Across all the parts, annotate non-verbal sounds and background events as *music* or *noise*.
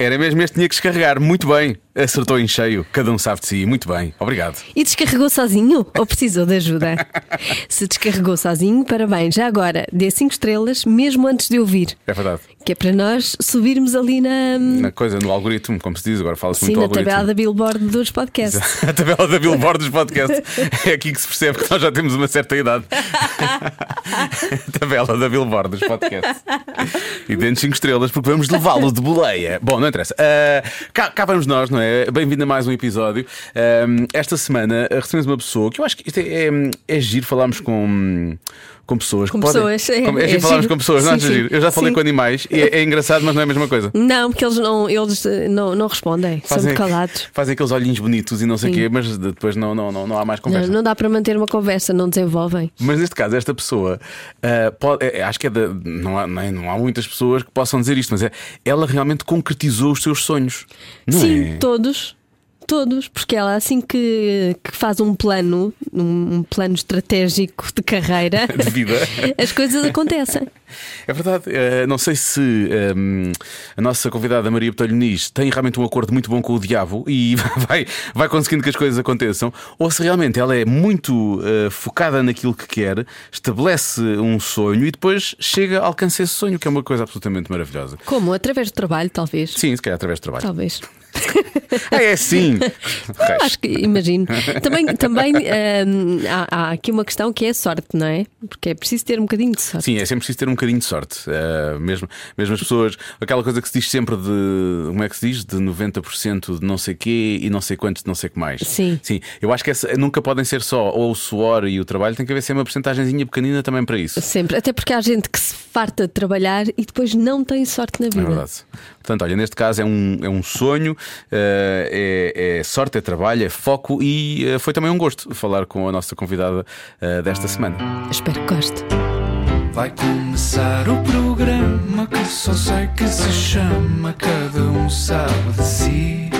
Era mesmo este tinha que descarregar. Muito bem. Acertou em cheio. Cada um sabe de si. Muito bem. Obrigado. E descarregou sozinho ou precisou de ajuda? *laughs* Se descarregou sozinho, parabéns. Já agora, dê 5 estrelas mesmo antes de ouvir. É verdade. Que é para nós subirmos ali na. Na coisa, no algoritmo, como se diz, agora fala-se Sim, muito do na algoritmo. tabela da Billboard dos podcasts. *laughs* A tabela da Billboard dos podcasts. É aqui que se percebe que nós já temos uma certa idade. A *laughs* tabela da Billboard dos podcasts. E dentro 5 estrelas, porque vamos levá-lo de boleia. Bom, não interessa. Ah, cá, cá vamos nós, não é? Bem-vindo a mais um episódio. Ah, esta semana ah, recebemos uma pessoa que eu acho que isto é, é, é giro falarmos com. Com pessoas Com podem. pessoas, é- Com- é, é falarmos com pessoas, não Sim, sim. giro? Eu já falei Sim. com animais e é, é engraçado, mas não é a mesma coisa. Não, porque eles não, eles eh, não, não respondem, são muito calados. fazem aqueles olhinhos bonitos e não sei o quê, mas depois não, não, não, não há mais Não, conversa. não dá para manter uma conversa, não desenvolvem. Mas neste caso, esta pessoa ah, pode- é, acho que é da- não, há, não há muitas pessoas que possam dizer isto, mas é, ela realmente concretizou os seus sonhos. Não Sim, é? todos. Todos, porque ela assim que, que faz um plano, um, um plano estratégico de carreira, *laughs* De vida. *laughs* as coisas acontecem. É verdade. Eh, não sei se ehm, a nossa convidada Maria Botelho Nis tem realmente um acordo muito bom com o diabo e *laughs* vai, vai conseguindo que as coisas aconteçam, ou se realmente ela é muito eh, focada naquilo que quer, estabelece um sonho e depois chega a alcançar esse sonho, que é uma coisa absolutamente maravilhosa. Como? Através do trabalho, talvez. Sim, se calhar através do trabalho. Talvez. Ah, *laughs* é sim! Eu *laughs* acho que imagino. Também, também hum, há, há aqui uma questão que é a sorte, não é? Porque é preciso ter um bocadinho de sorte. Sim, é sempre preciso ter um bocadinho de sorte. Eh, mesmo, mesmo as pessoas, aquela coisa que se diz sempre de como é que se diz? De 90% de não sei quê e não sei quantos de não sei que mais. Sim. Sim, eu acho que essa, nunca podem ser só ou o suor e o trabalho, tem que haver sempre uma porcentagemzinha pequenina também para isso. Sempre. Até porque há gente que se farta de trabalhar e depois não tem sorte na É vida. verdade. Portanto, olha, neste caso é um, é um sonho, eh, é, é sorte, é trabalho, é foco e eh, foi também um gosto falar com a nossa convidada eh, desta semana. Espero que goste. Vai começar o programa que só sei que se chama Cada um sabe de si.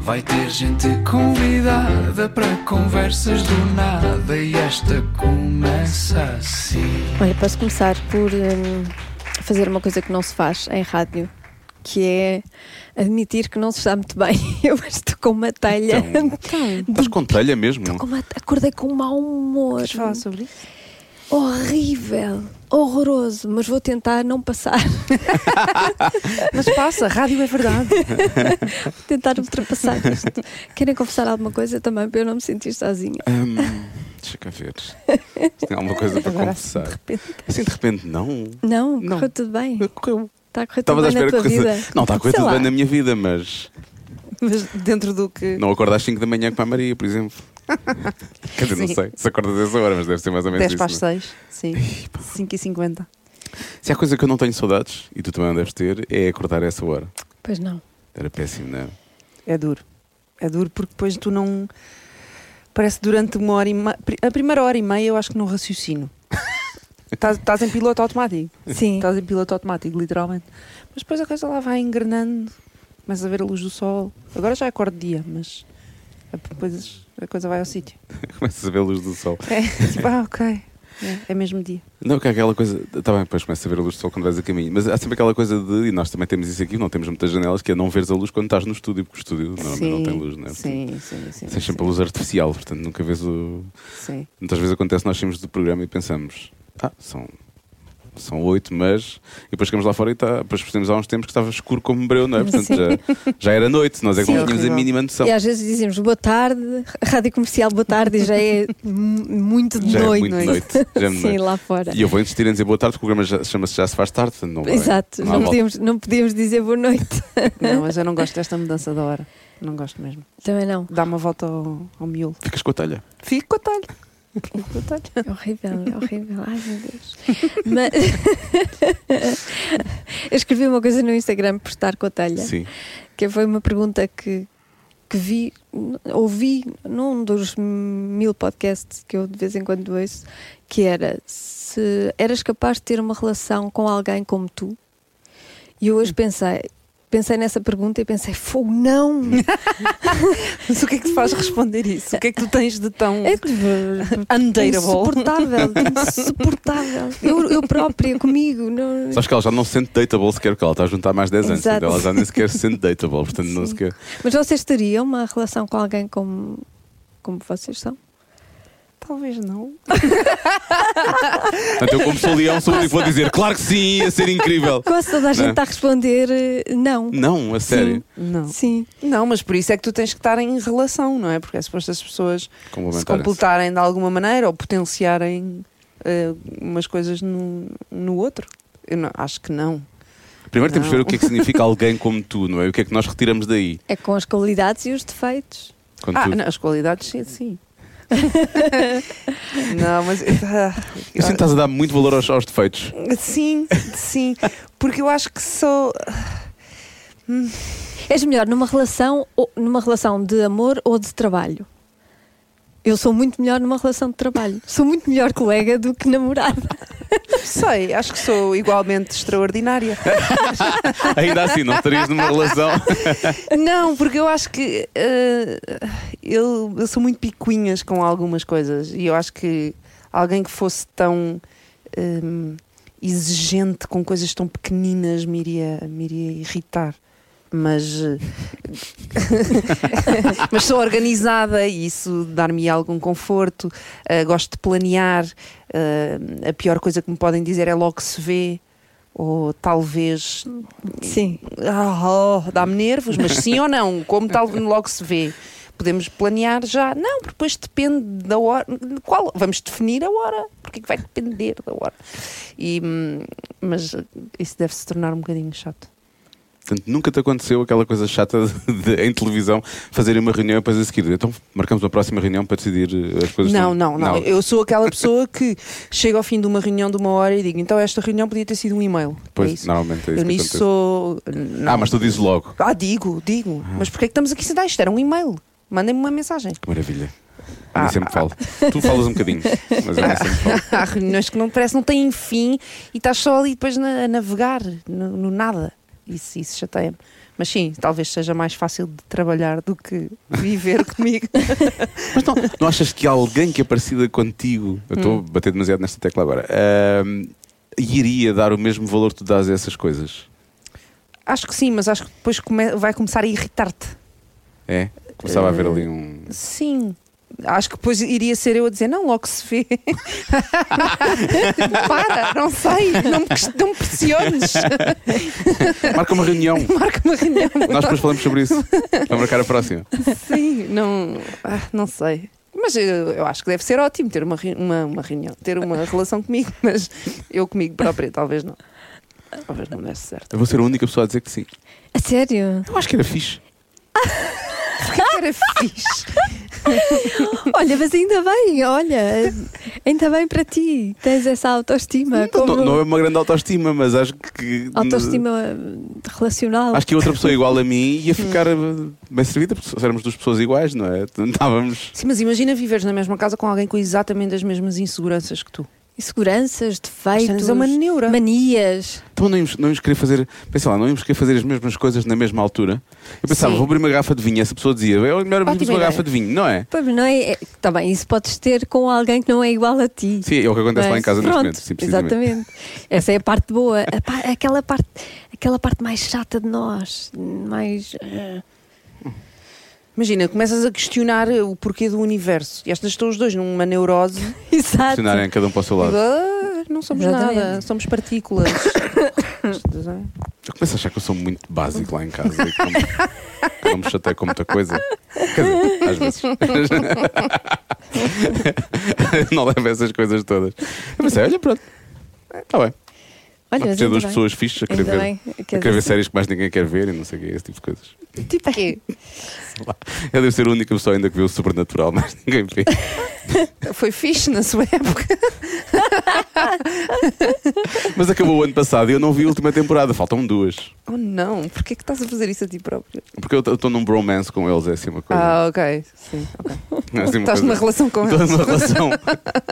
Vai ter gente convidada para conversas do nada e esta começa assim. Olha, posso começar por hum, fazer uma coisa que não se faz em rádio, que é admitir que não se está muito bem. *laughs* Eu estou com uma telha. Estás com telha mesmo? Com uma- acordei com um mau humor. Queres falar sobre isso? Horrível, horroroso, mas vou tentar não passar. *laughs* Mas passa, rádio é verdade. Vou *laughs* tentar ultrapassar isto. Querem confessar alguma coisa também para eu não me sentir sozinha? Hum, deixa cá ver. Se Tem alguma coisa *laughs* para Agora, confessar? de repente. Assim de repente, não. Não, Não. correu tudo bem. Correu. Está a correr tudo bem na tua que corresse- vida. Não, está a correr Sei tudo lá. bem na minha vida, mas Mas dentro do que. não acordo às 5 da manhã com a Maria, por exemplo. *laughs* Quer dizer, não sei se acordas a essa hora, mas deve ser mais ou menos 10 para as isso. não é? 6, sim. 5 e 50. Se há coisa que eu não tenho saudades, e tu também não deves ter, é acordar a essa hora. Pois não. Era péssimo, não é? É duro. É duro porque depois tu não. Parece que durante uma hora e meia. A primeira hora e meia eu acho que não raciocino. *laughs* Estás em piloto automático. Sim. Estás em piloto automático, literalmente. Mas depois a coisa lá vai engrenando. Começas a ver a luz do sol. Agora já acordo de dia, mas depois a coisa vai ao sítio. *laughs* Começas a ver a luz do sol. É tipo, ah, ok. É, é mesmo dia. Não, que é aquela coisa. Está bem, depois começas a ver a luz do sol quando vais a caminho. Mas há sempre aquela coisa de. E nós também temos isso aqui, não temos muitas janelas, que é não veres a luz quando estás no estúdio, porque o estúdio normalmente não tem luz, não é? Sim, sim, sim. Tens sempre sim, a luz artificial, portanto nunca vês o. sim. Muitas vezes acontece, nós saímos do programa e pensamos, ah, são, são oito, mas. E depois chegamos lá fora e está. Depois percebemos há uns tempos que estava escuro como breu, não é? Portanto já, já era noite, nós é que Sim, não tínhamos a mínima noção. E às vezes dizemos boa tarde, *laughs* rádio comercial, boa tarde, e já é muito de Já é noite. muito de noite. Já é *laughs* Sim, noite. lá fora. E eu vou insistir em dizer boa tarde, porque o programa já- chama-se Já Se Faz Tarde, não vai. Exato, não, volta. podíamos, não podíamos dizer boa noite. *laughs* Não, mas eu não gosto desta mudança da hora. Não gosto mesmo. Também não. Dá uma volta ao, ao miolo. Ficas com a telha. Fico com a talha. É horrível, é horrível. Ai meu Deus. *laughs* Mas... *laughs* eu escrevi uma coisa no Instagram por estar com a telha, Sim. que foi uma pergunta que, que vi, ouvi num dos mil podcasts que eu de vez em quando ouço, que era se eras capaz de ter uma relação com alguém como tu. E eu hoje pensei, pensei nessa pergunta e pensei, fogo, não! *laughs* Mas o que é que te faz responder isso? O que é que tu tens de tão É undateable? insuportável, insuportável. *laughs* Eu, eu própria, comigo. Não... Sabes que ela já não se sente dateable sequer, porque ela está a juntar mais 10 anos. Ela já nem sequer se sente dateable, portanto não Sim. sequer. Mas vocês teriam uma relação com alguém como, como vocês são? Talvez não. Portanto, eu, como sou leão, sou o único que vou dizer, claro que sim, ia ser incrível. Quase toda a gente Não. está a responder eh, não. Não, a sério. Não. Sim. Não, mas por isso é que tu tens que estar em relação, não é? Porque é suposto as pessoas se Complementarem-se. completarem de alguma maneira ou potenciarem eh, umas coisas no, no outro. Eu não- acho que não. Primeiro temos que ver o que é que significa *laughs* alguém como tu, não é? O que é que nós retiramos daí? É com as qualidades e os defeitos. Quando Ah, tu- não, as qualidades sim, sim. *laughs* não, mas. ah, Eu sinto que estás a dar muito valor aos, aos defeitos. Sim, sim. Porque eu acho que sou. És melhor numa relação, numa relação de amor ou de trabalho? Eu sou muito melhor numa relação de trabalho. Sou muito melhor colega do que namorada. Sei, acho que sou igualmente extraordinária. *laughs* Ainda assim, não estarias numa relação. Não, porque eu acho que eh, eu, eu sou muito picuinhas com algumas coisas e eu acho que alguém que fosse tão hum, exigente com coisas tão pequeninas me iria, me iria irritar. Mas, eh, *laughs* mas sou organizada e isso dar-me algum conforto. Eh, gosto de planear. Eh, a pior coisa que me podem dizer é logo se vê. Ou talvez Sim. ah, oh, dá-me nervos, mas sim ou não, como tal logo se vê. Podemos planear já. Não, porque depois depende da hora. de Qual? Vamos definir a hora. Porque é que vai depender da hora? E, hum, mas isso deve se tornar um bocadinho chato. Portanto, nunca te aconteceu aquela coisa chata de, *laughs* de- em televisão fazerem uma reunião e depois a seguir. Então marcamos uma próxima reunião para decidir eh, as coisas. Não, do- não, não, Eu sou aquela *laughs* pessoa que chega ao fim de uma reunião de uma hora e digo: então esta reunião podia ter sido um e-mail. Pois, é normalmente é isso Eu nisso sou. Ah, mas tu dizes logo. Ah, digo, digo. Mas porquê é que estamos aqui sentados? Isto era um e-mail. Mandem-me uma mensagem. Que maravilha. Eu Ah, nem sempre falo. Tu falas um bocadinho, mas eu sempre falo. *laughs* Há reuniões que não parece não têm fim e estás só ali depois na- a navegar no, no nada. Isso, isso chateia-me. Mas sim, talvez seja mais fácil de trabalhar do que viver *laughs* comigo. *laughs* Mas não, não achas que alguém que é parecida contigo, eu estou Hum. a bater demasiado nesta tecla agora, ahm, iria dar o mesmo valor que tu dás a essas coisas? acho que sim, mas acho que depois come- vai começar a irritar-te. É? Começava a haver Eh, ali um. Sim. Acho que depois iria ser eu a dizer, não, logo se vê. *laughs* Para, não sei, não me, não me pressiones. *laughs* Marca uma reunião. *laughs* Marca uma reunião. Nós depois falamos sobre isso. Para marcar a próxima. Sim, não, ah, não sei. Mas eu, eu acho que deve ser ótimo ter uma, uma, uma reunião, ter uma relação comigo, mas eu comigo própria, talvez não. Talvez não desse certo. Eu vou ser a única pessoa a dizer que sim. A sério? Eu acho que era fixe. Porque era fixe. *laughs* Olha, mas ainda bem, olha, ainda bem para ti. Tens essa autoestima. Não, como não é uma grande autoestima, mas acho que. autoestima relacional. Acho que outra pessoa igual a mim ia ficar eh, bem servida, porque se éramos duas pessoas iguais, não é? Estávamos. Sim, mas imagina viveres na mesma casa com alguém com exatamente as mesmas inseguranças que tu. Inseguranças, defeitos, Tens uma neura. manias. Então não íamos, não íamos querer fazer. Pensa lá, não íamos querer fazer as mesmas coisas na mesma altura. Eu pensava, Sim. vou abrir uma garrafa de vinho. Essa pessoa dizia, é melhor abrirmos uma garrafa de vinho, não é? Pois, não é? Está bem, isso podes ter com alguém que não é igual a ti. Sim, é o que acontece lá em Mas, casa neste pronto, momento. Sim, exatamente. Essa é a parte boa. A pa- aquela, parte, aquela parte mais chata de nós. Mais. eh, Imagina, começas a questionar o porquê do universo. E estas estão os dois numa neurose. *laughs* Exato. Funcionarem cada um para o seu lado. Ah, não somos Exatamente. nada, somos partículas. *coughs* Eu começo a achar que eu sou muito básico lá em casa e que não, que não me chatei com muita coisa. Quer dizer, às vezes. *laughs* não levo essas coisas todas. Eu pensei, olha, pronto. Está bem. Olha, mas duas pessoas fixes a querer ver, a Quer querer ver séries que mais ninguém quer ver e não sei o que, esse tipo de coisas. tipo quê? Eu devo ser a única pessoa ainda que vê o sobrenatural, *laughs* mas ninguém vê. Foi fixe na sua época. Mas acabou o ano passado e eu não vi a última temporada, faltam duas. Oh não, porquê que estás a fazer isso a ti próprio? Porque eu estou num bromance com eles, é assim uma coisa. Ah, ok. Sim, ok. é assim Estás coisa- numa relação com Estou eles. numa relação.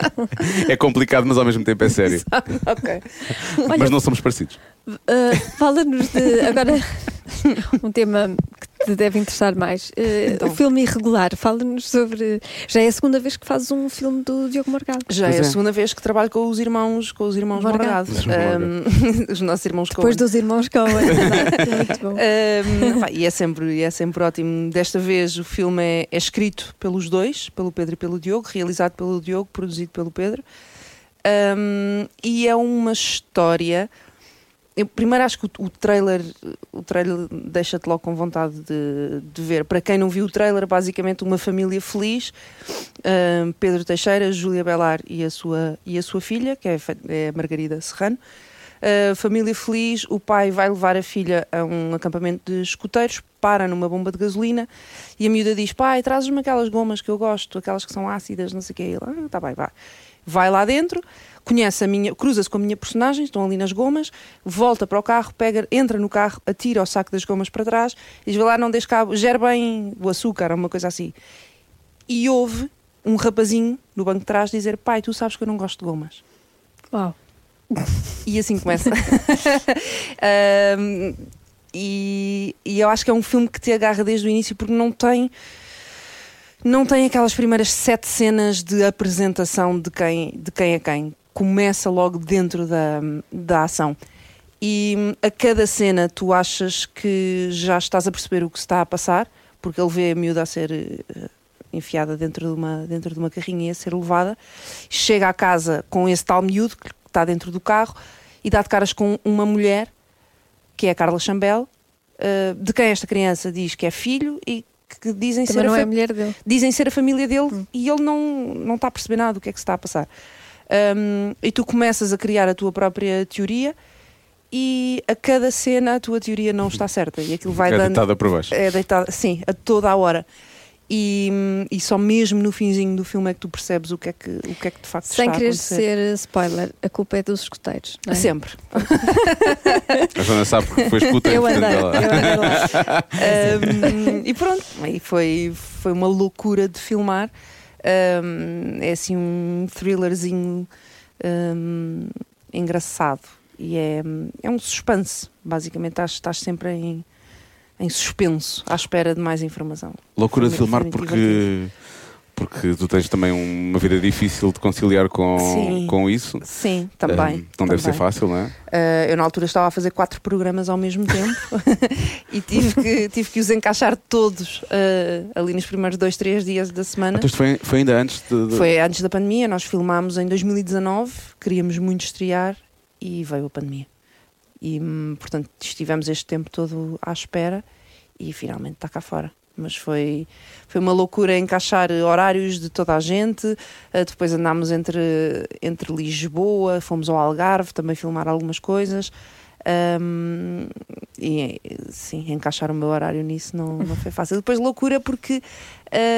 *laughs* é complicado, mas ao mesmo tempo é sério. ok. mas não somos parecidos. Uh, Fala-nos de. *laughs* Agora, um tema que te deve interessar mais. Uh, Então. O filme irregular. Fala-nos sobre. Já é a segunda vez que fazes um filme do Diogo Morgado. Já Pois é a é. segunda vez que trabalho com os irmãos, com os irmãos Morgado. Morgado. Um, *laughs* os nossos irmãos Depois Coen. dos irmãos Coen. *laughs* exato. Muito bom. Um, e é sempre, é sempre ótimo. Desta vez o filme é, é escrito pelos dois, pelo Pedro e pelo Diogo, realizado pelo Diogo, produzido pelo Pedro. Um, e é uma história. Eu, primeiro acho que o, o trailer o trailer deixa-te logo com vontade de, de ver. Para quem não viu o trailer, basicamente uma família feliz. Pedro Teixeira, Júlia Belar e a sua, e a sua filha, que é, é Margarida Serrano. Uh, família feliz, o pai vai levar a filha a um acampamento de escuteiros, para numa bomba de gasolina e a miúda diz: Pai, trazes-me aquelas gomas que eu gosto, aquelas que são ácidas, não sei o que. Ele, ah, tá bem, vai. Vai lá dentro, conhece a minha, cruza-se com a minha personagem, estão ali nas gomas, volta para o carro, pega, entra no carro, atira o saco das gomas para trás e diz: Vai lá, não deixe cabo, gere bem o açúcar, uma coisa assim. E houve um rapazinho no banco de trás dizer: Pai, tu sabes que eu não gosto de gomas. Uau. *laughs* E assim começa. *laughs* Ahm, e, e eu acho que é um filme que te agarra desde o início porque não tem. Não tem aquelas primeiras sete cenas de apresentação de quem, de quem é quem. Começa logo dentro da, da ação. E hum, a cada cena tu achas que já estás a perceber o que se está a passar, porque ele vê a miúda a ser eh, enfiada dentro de, uma, dentro de uma carrinha e a ser levada. Chega à casa com esse tal miúdo que está dentro do carro e dá de caras com uma mulher, que é a Carla Chambel, eh, de quem esta criança diz que é filho e que dizem Também ser, a é a mulher dele. dizem ser a família dele e ele não, não está a perceber nada do que é que se está a passar. Um, e tu começas a criar a tua própria teoria e a cada cena a tua teoria não está certa e aquilo vai é dando. deitada para baixo. É deitada, sim, a toda a hora. E, e só mesmo no finzinho do filme é que tu percebes o que é que, o que, é que de facto Sem está a querer ser spoiler, a culpa é dos escuteiros. Não é? Sempre. *laughs* A Joana sabe porque foi escuta. Eu andei, eu andei lá. *laughs* Um, e pronto, aí foi, foi uma loucura de filmar. Um, é assim um thrillerzinho um, engraçado e é, é um suspense. Basicamente, estás, estás sempre em, em suspenso, à espera de mais informação. Loucura de filmar porque, porque tu tens também uma vida difícil de conciliar com, Sim. com isso. Sim, também. Um, não deve ser também. fácil, não é? Uh, eu, na altura, estava a fazer quatro programas ao mesmo tempo *laughs* e tive que, tive que os encaixar todos uh, ali nos primeiros dois, três dias da semana. Então foi, foi ainda antes de. de- Foi antes da pandemia, nós filmámos em 2019, queríamos muito estrear e veio a pandemia. E, hum, portanto, estivemos este tempo todo à espera e finalmente está cá fora. Mas foi, foi uma loucura encaixar horários de toda a gente. Eh, depois andámos entre, entre Lisboa, fomos ao Algarve também filmar algumas coisas. Hum, e sim, encaixar o meu horário nisso não, não foi fácil. Depois loucura porque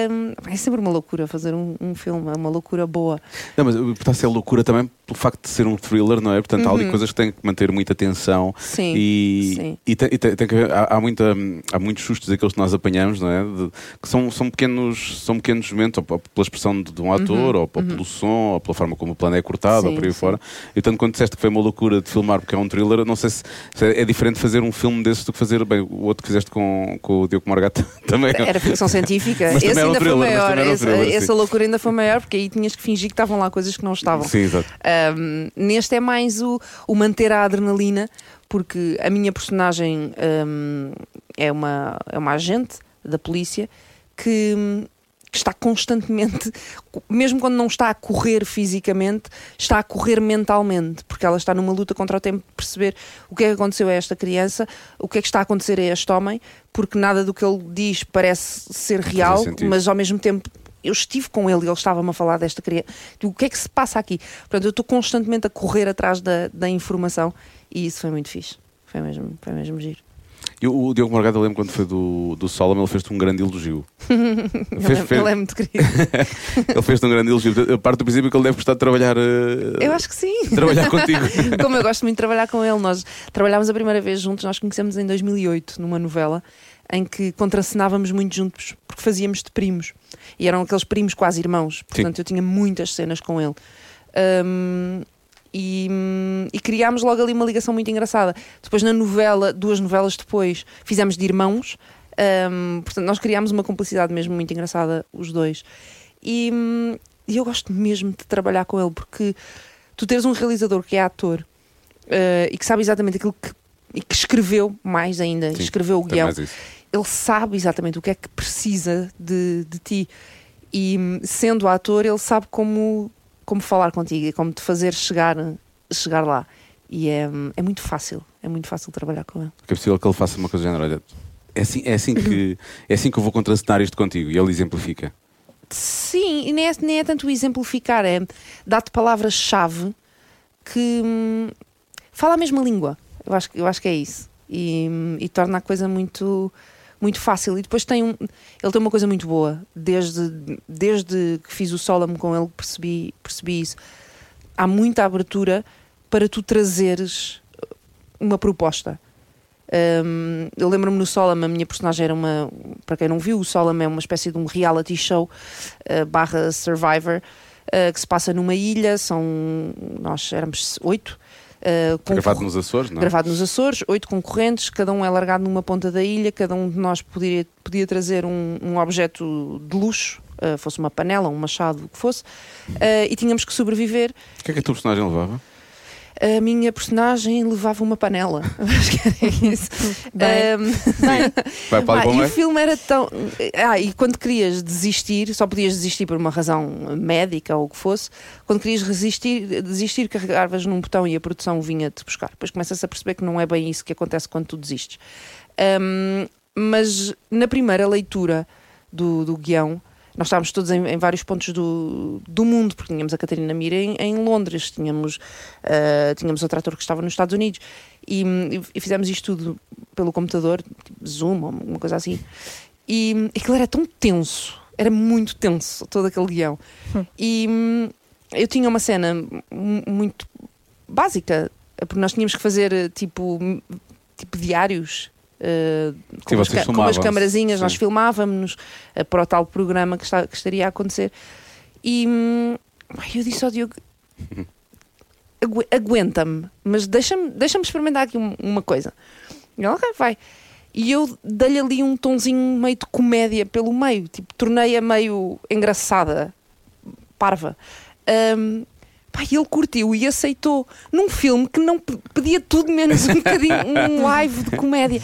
hum, é sempre uma loucura fazer um, um filme, é uma loucura boa. Não, mas está a ser loucura também pelo facto de ser um thriller, não é? Portanto, há ali Uhum. coisas que têm que manter muita atenção Sim. e, sim. e tem, e tem- tem que haver- há, há, muita, há muitos sustos aqueles que nós apanhamos, não é? De- que são, são, pequenos, são pequenos momentos, ou pela expressão de, de um ator, ou, ou pelo som, ou pela forma como o plano é cortado, ou Uhum. Sim, por aí sim. fora. E tanto quando disseste que foi uma loucura de filmar porque é um thriller, não sei se, se é, diferente fazer um filme desses do que fazer bem, o outro que fizeste com, com o Diogo Morgata *laughs* também. Era ficção científica. Mas Esse ainda foi thriller, mas maior. Esse- thriller, essa loucura ainda foi maior porque aí tinhas que fingir que estavam lá coisas que não estavam. Sim, exato. Um, neste é mais o, o manter a adrenalina, porque a minha personagem um, é, uma, é uma agente da polícia que, que está constantemente, mesmo quando não está a correr fisicamente, está a correr mentalmente, porque ela está numa luta contra o tempo de perceber o que é que aconteceu a esta criança, o que é que está a acontecer a este homem, porque nada do que ele diz parece ser real, mas ao mesmo tempo eu estive com ele e ele estava-me a falar desta criança. O que é que se passa aqui? Portanto, eu estou constantemente a correr atrás da, da informação e isso foi muito fixe. Foi mesmo, foi mesmo giro. E o, Diogo Morgado, eu lembro quando foi do, do Solomon, ele fez-te um grande elogio. Fez- *laughs* Ele, é- fez- ele é muito querido. *laughs* Ele fez-te um grande elogio. Eu parto do princípio que ele deve gostar de trabalhar, eh, Eu acho que sim. trabalhar contigo. *laughs* Como eu gosto muito de trabalhar com ele, nós trabalhámos a primeira vez juntos, nós conhecemos em 2008, numa novela em que contracenávamos muito juntos, porque fazíamos de primos. E eram aqueles primos quase irmãos. Portanto, eu tinha muitas cenas com ele. Hum, E, e criámos logo ali uma ligação muito engraçada. Depois, na novela, duas novelas depois, fizemos de irmãos. Hum, portanto, nós criámos uma cumplicidade mesmo muito engraçada, os dois. E, hum, e eu gosto mesmo de trabalhar com ele, porque tu teres um realizador que é ator eh, e que sabe exatamente aquilo que, e que escreveu mais ainda, Sim, escreveu o guião ele sabe exatamente o que é que precisa de, de ti. E hum, sendo ator, ele sabe como, como falar contigo e como te fazer chegar, chegar lá. E é, é muito fácil, é muito fácil trabalhar com ele. Porque é possível que ele faça uma coisa do género. Olha, é assim, é assim, que, *laughs* é assim que eu vou contracenar isto contigo. E ele exemplifica. Sim, e nem é, nem é tanto exemplificar, é dar-te palavras-chave que hum, fala a mesma língua. Eu acho, que- eu acho que é isso. E, hum, e torna a coisa muito, muito fácil. E depois tem um. Ele tem uma coisa muito boa. Desde, desde que fiz o Solam com ele, percebi, percebi isso. Há muita abertura para tu trazeres uma proposta. Um, eu lembro-me no Solam, a minha personagem era uma. Para quem não viu, o Solam é uma espécie de um reality show uh, barra Survivor uh, que se passa numa ilha. São. Nós éramos oito. Com- Gravado nos Açores, não é? gravado nos Açores, oito concorrentes, cada um é largado numa ponta da ilha, cada um de nós podia, podia trazer um, um objeto de luxo, uh, fosse uma panela, um machado, o que fosse, uh, e tínhamos que sobreviver. O que é que a tua personagem levava? A minha personagem levava uma panela, *laughs* acho que era isso. *laughs* Bem. Um, *laughs* Vai para ah, e o filme era tão. Ah, e quando querias desistir, só podias desistir por uma razão médica ou o que fosse, quando querias resistir, desistir, carregavas num botão e a produção vinha-te buscar. Depois começas a perceber que não é bem isso que acontece quando tu desistes. Um, mas na primeira leitura do, do guião, nós estávamos todos em, em vários pontos do, do mundo, porque tínhamos a Catarina Mira em, em Londres, tínhamos, ah, tínhamos outro ator que estava nos Estados Unidos, e, e fizemos isto tudo pelo computador, tipo Zoom ou uma coisa assim. E aquilo era tão tenso, era muito tenso, todo aquele guião. E hum, eu tinha uma cena mu- muito básica, porque nós tínhamos que fazer tipo, tipo diários. Sim, com, as, vocês ca- com as filmavam-se, camarazinhas, nós filmávamos-nos eh, para o tal programa que, está- que estaria a acontecer. E hum, eu disse ao Diogo: *laughs* "Agu- aguenta-me, mas deixa-me deixa experimentar aqui um- uma coisa. E ele, ok, vai. E eu dei-lhe ali um tonzinho meio de comédia pelo meio, tipo, tornei-a meio engraçada, parva. Ahm, e ele curtiu e aceitou num filme que não pe- pedia tudo menos um bocadinho, um *laughs* live de comédia.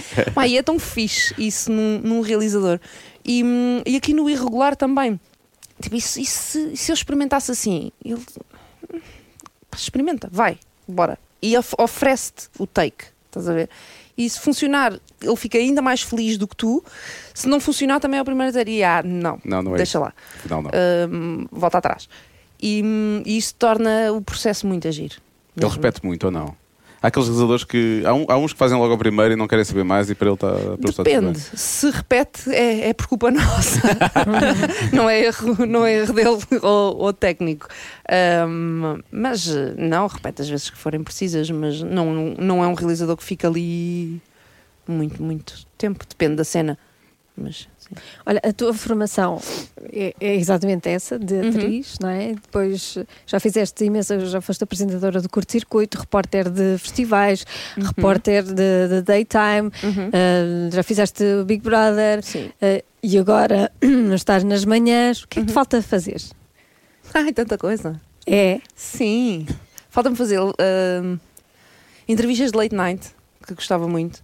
E é tão fixe isso num, num realizador. E, hum, e aqui no Irregular também. Tipo, e se, e se, se eu experimentasse assim? Ele, "Hum, pá, experimenta, vai, bora. E of- oferece-te o take, estás a ver? E se funcionar, ele fica ainda mais feliz do que tu. Se não funcionar, também é o primeiro a dizer: "E, ah, não, Não, não é deixa isso. lá, Afinal, não. Hum, volta atrás. E, hum, e isso torna o processo muito agir. Ele repete muito ou não? Há aqueles realizadores que. Há, um- há uns que fazem logo ao primeiro e não querem saber mais e para ele está. para ele está tudo bem. Depende. Se repete, é, é por culpa *laughs* nossa. *laughs* não, é erro, não é erro dele *laughs* ou, ou técnico. Ahm, mas não, repete as vezes que forem precisas, mas não, não é um realizador que fica ali muito, muito tempo. Depende da cena. Mas sim. Olha, a tua formação é, é exatamente essa, de Uhum. atriz, não é? Depois já fizeste imensa, já foste apresentadora do curto-circuito, repórter de festivais, Uhum. repórter de, de daytime, ah, já fizeste o Big Brother ah, e agora *clears throat* estás nas manhãs. O que é que te falta fazer? Ai, tanta coisa. É, Sim. Falta-me fazer ahm, entrevistas de late night, que gostava muito.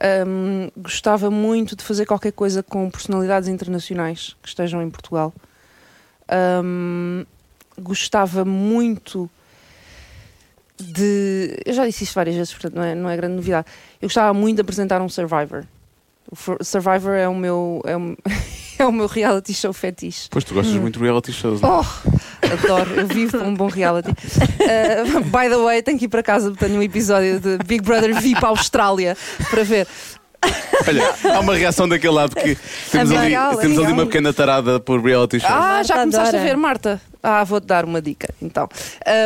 Ahm, gostava muito de fazer qualquer coisa com personalidades internacionais que estejam em Portugal. Ahm, gostava muito de. Eu já disse isto várias vezes, portanto não é, não é grande novidade. Eu gostava muito de apresentar um Survivor. O Survivor é o meu, é o, *laughs* é o meu reality show fetiche. Pois tu gostas muito de reality shows. não é? Oh, adoro, eu vivo um bom reality. Uh, by the way, tenho que ir para casa, tenho um episódio de Big Brother VIP Austrália para ver. Olha, há uma reação daquele lado que temos, ali, legal, temos ali uma pequena tarada por reality shows. Ah, Marta já começaste adora. a ver, Marta? Ah, vou-te dar uma dica. Então,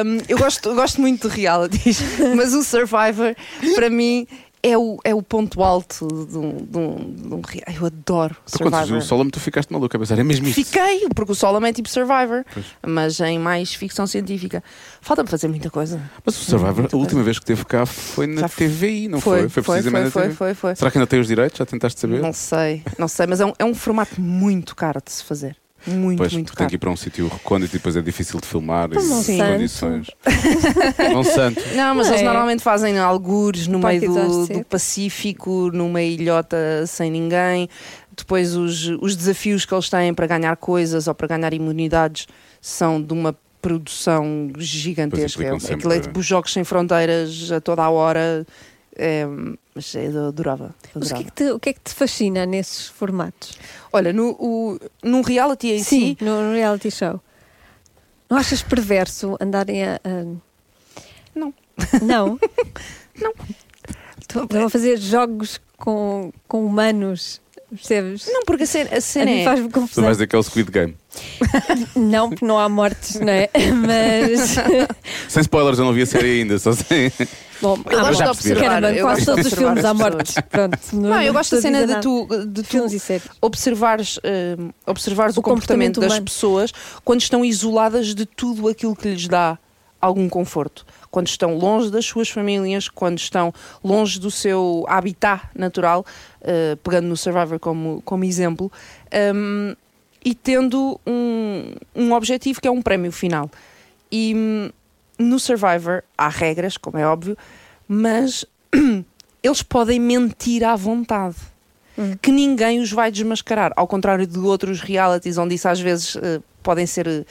Um, eu gosto, eu gosto muito de realities, *laughs* mas o Survivor, para mim, é o, é o ponto alto de um, de um, de um Eu adoro Tu, quando Survivor. o Solomon, tu ficaste maluco a pensar, é mesmo isto? Fiquei, porque o Solomon é tipo Survivor, Pois. mas em mais ficção científica. Falta-me fazer muita coisa. Mas o Survivor, a última vez que teve cá foi na Já foi. TVI, não foi? foi, precisamente foi, na foi, TV. foi, foi. Será que ainda tem os direitos? Já tentaste saber? Não sei, não sei, mas é um, é um formato muito caro de se fazer. Muito, Pois, muito tem que ir para um sítio recôndito e depois é difícil de filmar e condições. Monsanto. Não, mas Não eles é? normalmente fazem algures no meio do, do Pacífico, numa ilhota sem ninguém. Depois os, os desafios que eles têm para ganhar coisas ou para ganhar imunidades são de uma produção gigantesca. É- Aquilo é tipo Jogos Sem Fronteiras a toda a hora. É, mas eu adorava. Mas o que, adorava. é que te, o que é que te fascina nesses formatos? Olha, no, o, num reality em si, no, no reality show. Não achas perverso andarem a. a- Não. Não? *laughs* Não. Estão a fazer jogos com, com humanos, percebes? não, porque a cena, a A cena mim é. faz-me Tu confusão. vais daquele Squid Game. *laughs* Não, porque não há mortes, não é? *laughs* Mas. Sem spoilers, eu não vi a série ainda, só sei. Bom, Eu gosto de observar, Caramba, eu quase todos os filmes há mortes. *laughs* Pronto. Não, eu gosto da cena de tu, de tu e observares, eh, observares o, O comportamento, comportamento das pessoas quando estão isoladas de tudo aquilo que lhes dá algum conforto. Quando estão longe das suas famílias, quando estão longe do seu habitat natural, eh, pegando no Survivor como, como exemplo, ehm, e tendo um, um objetivo que é um prémio final. E hum, no Survivor há regras, como é óbvio, mas *clears throat* eles podem mentir à vontade. Que ninguém os vai desmascarar. Ao contrário de outros realities, onde isso às vezes eh, podem ser eh,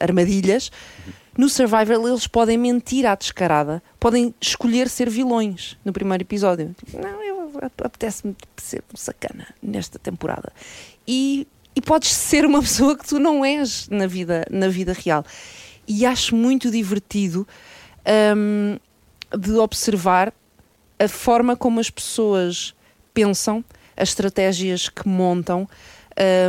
armadilhas, no Survivor eles podem mentir à descarada, podem escolher ser vilões no primeiro episódio. Não, eu ap- apetece-me ser um sacana nesta temporada. E, e podes ser uma *laughs* pessoa que tu não és na vida, na vida real. E acho muito divertido hum, de observar a forma como as pessoas pensam, as estratégias que montam,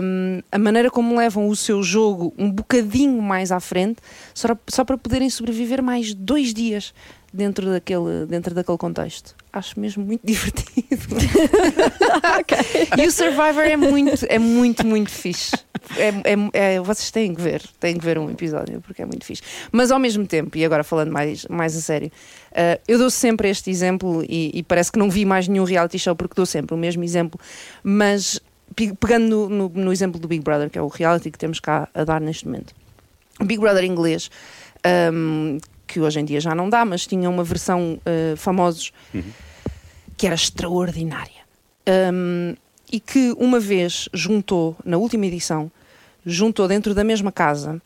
hum, a maneira como levam o seu jogo um bocadinho mais à frente, só, só para poderem sobreviver mais dois dias dentro daquele, dentro daquele contexto. Acho mesmo muito *laughs* divertido. E o Survivor é muito, é muito, muito fixe. É, é- é- vocês têm que ver, têm que ver um episódio, porque é muito fixe. Mas ao mesmo tempo, e agora falando mais, mais a sério, eh, eu dou sempre este exemplo e, e parece que não vi mais nenhum reality show porque dou sempre o mesmo exemplo, mas pe- pegando no, no- no exemplo do Big Brother, que é o reality que temos cá a dar neste momento. O Big Brother inglês, ahm, que hoje em dia já não dá, mas tinha uma versão eh, famosos que era extraordinária. Um, e que uma vez juntou, na última edição, juntou dentro da mesma casa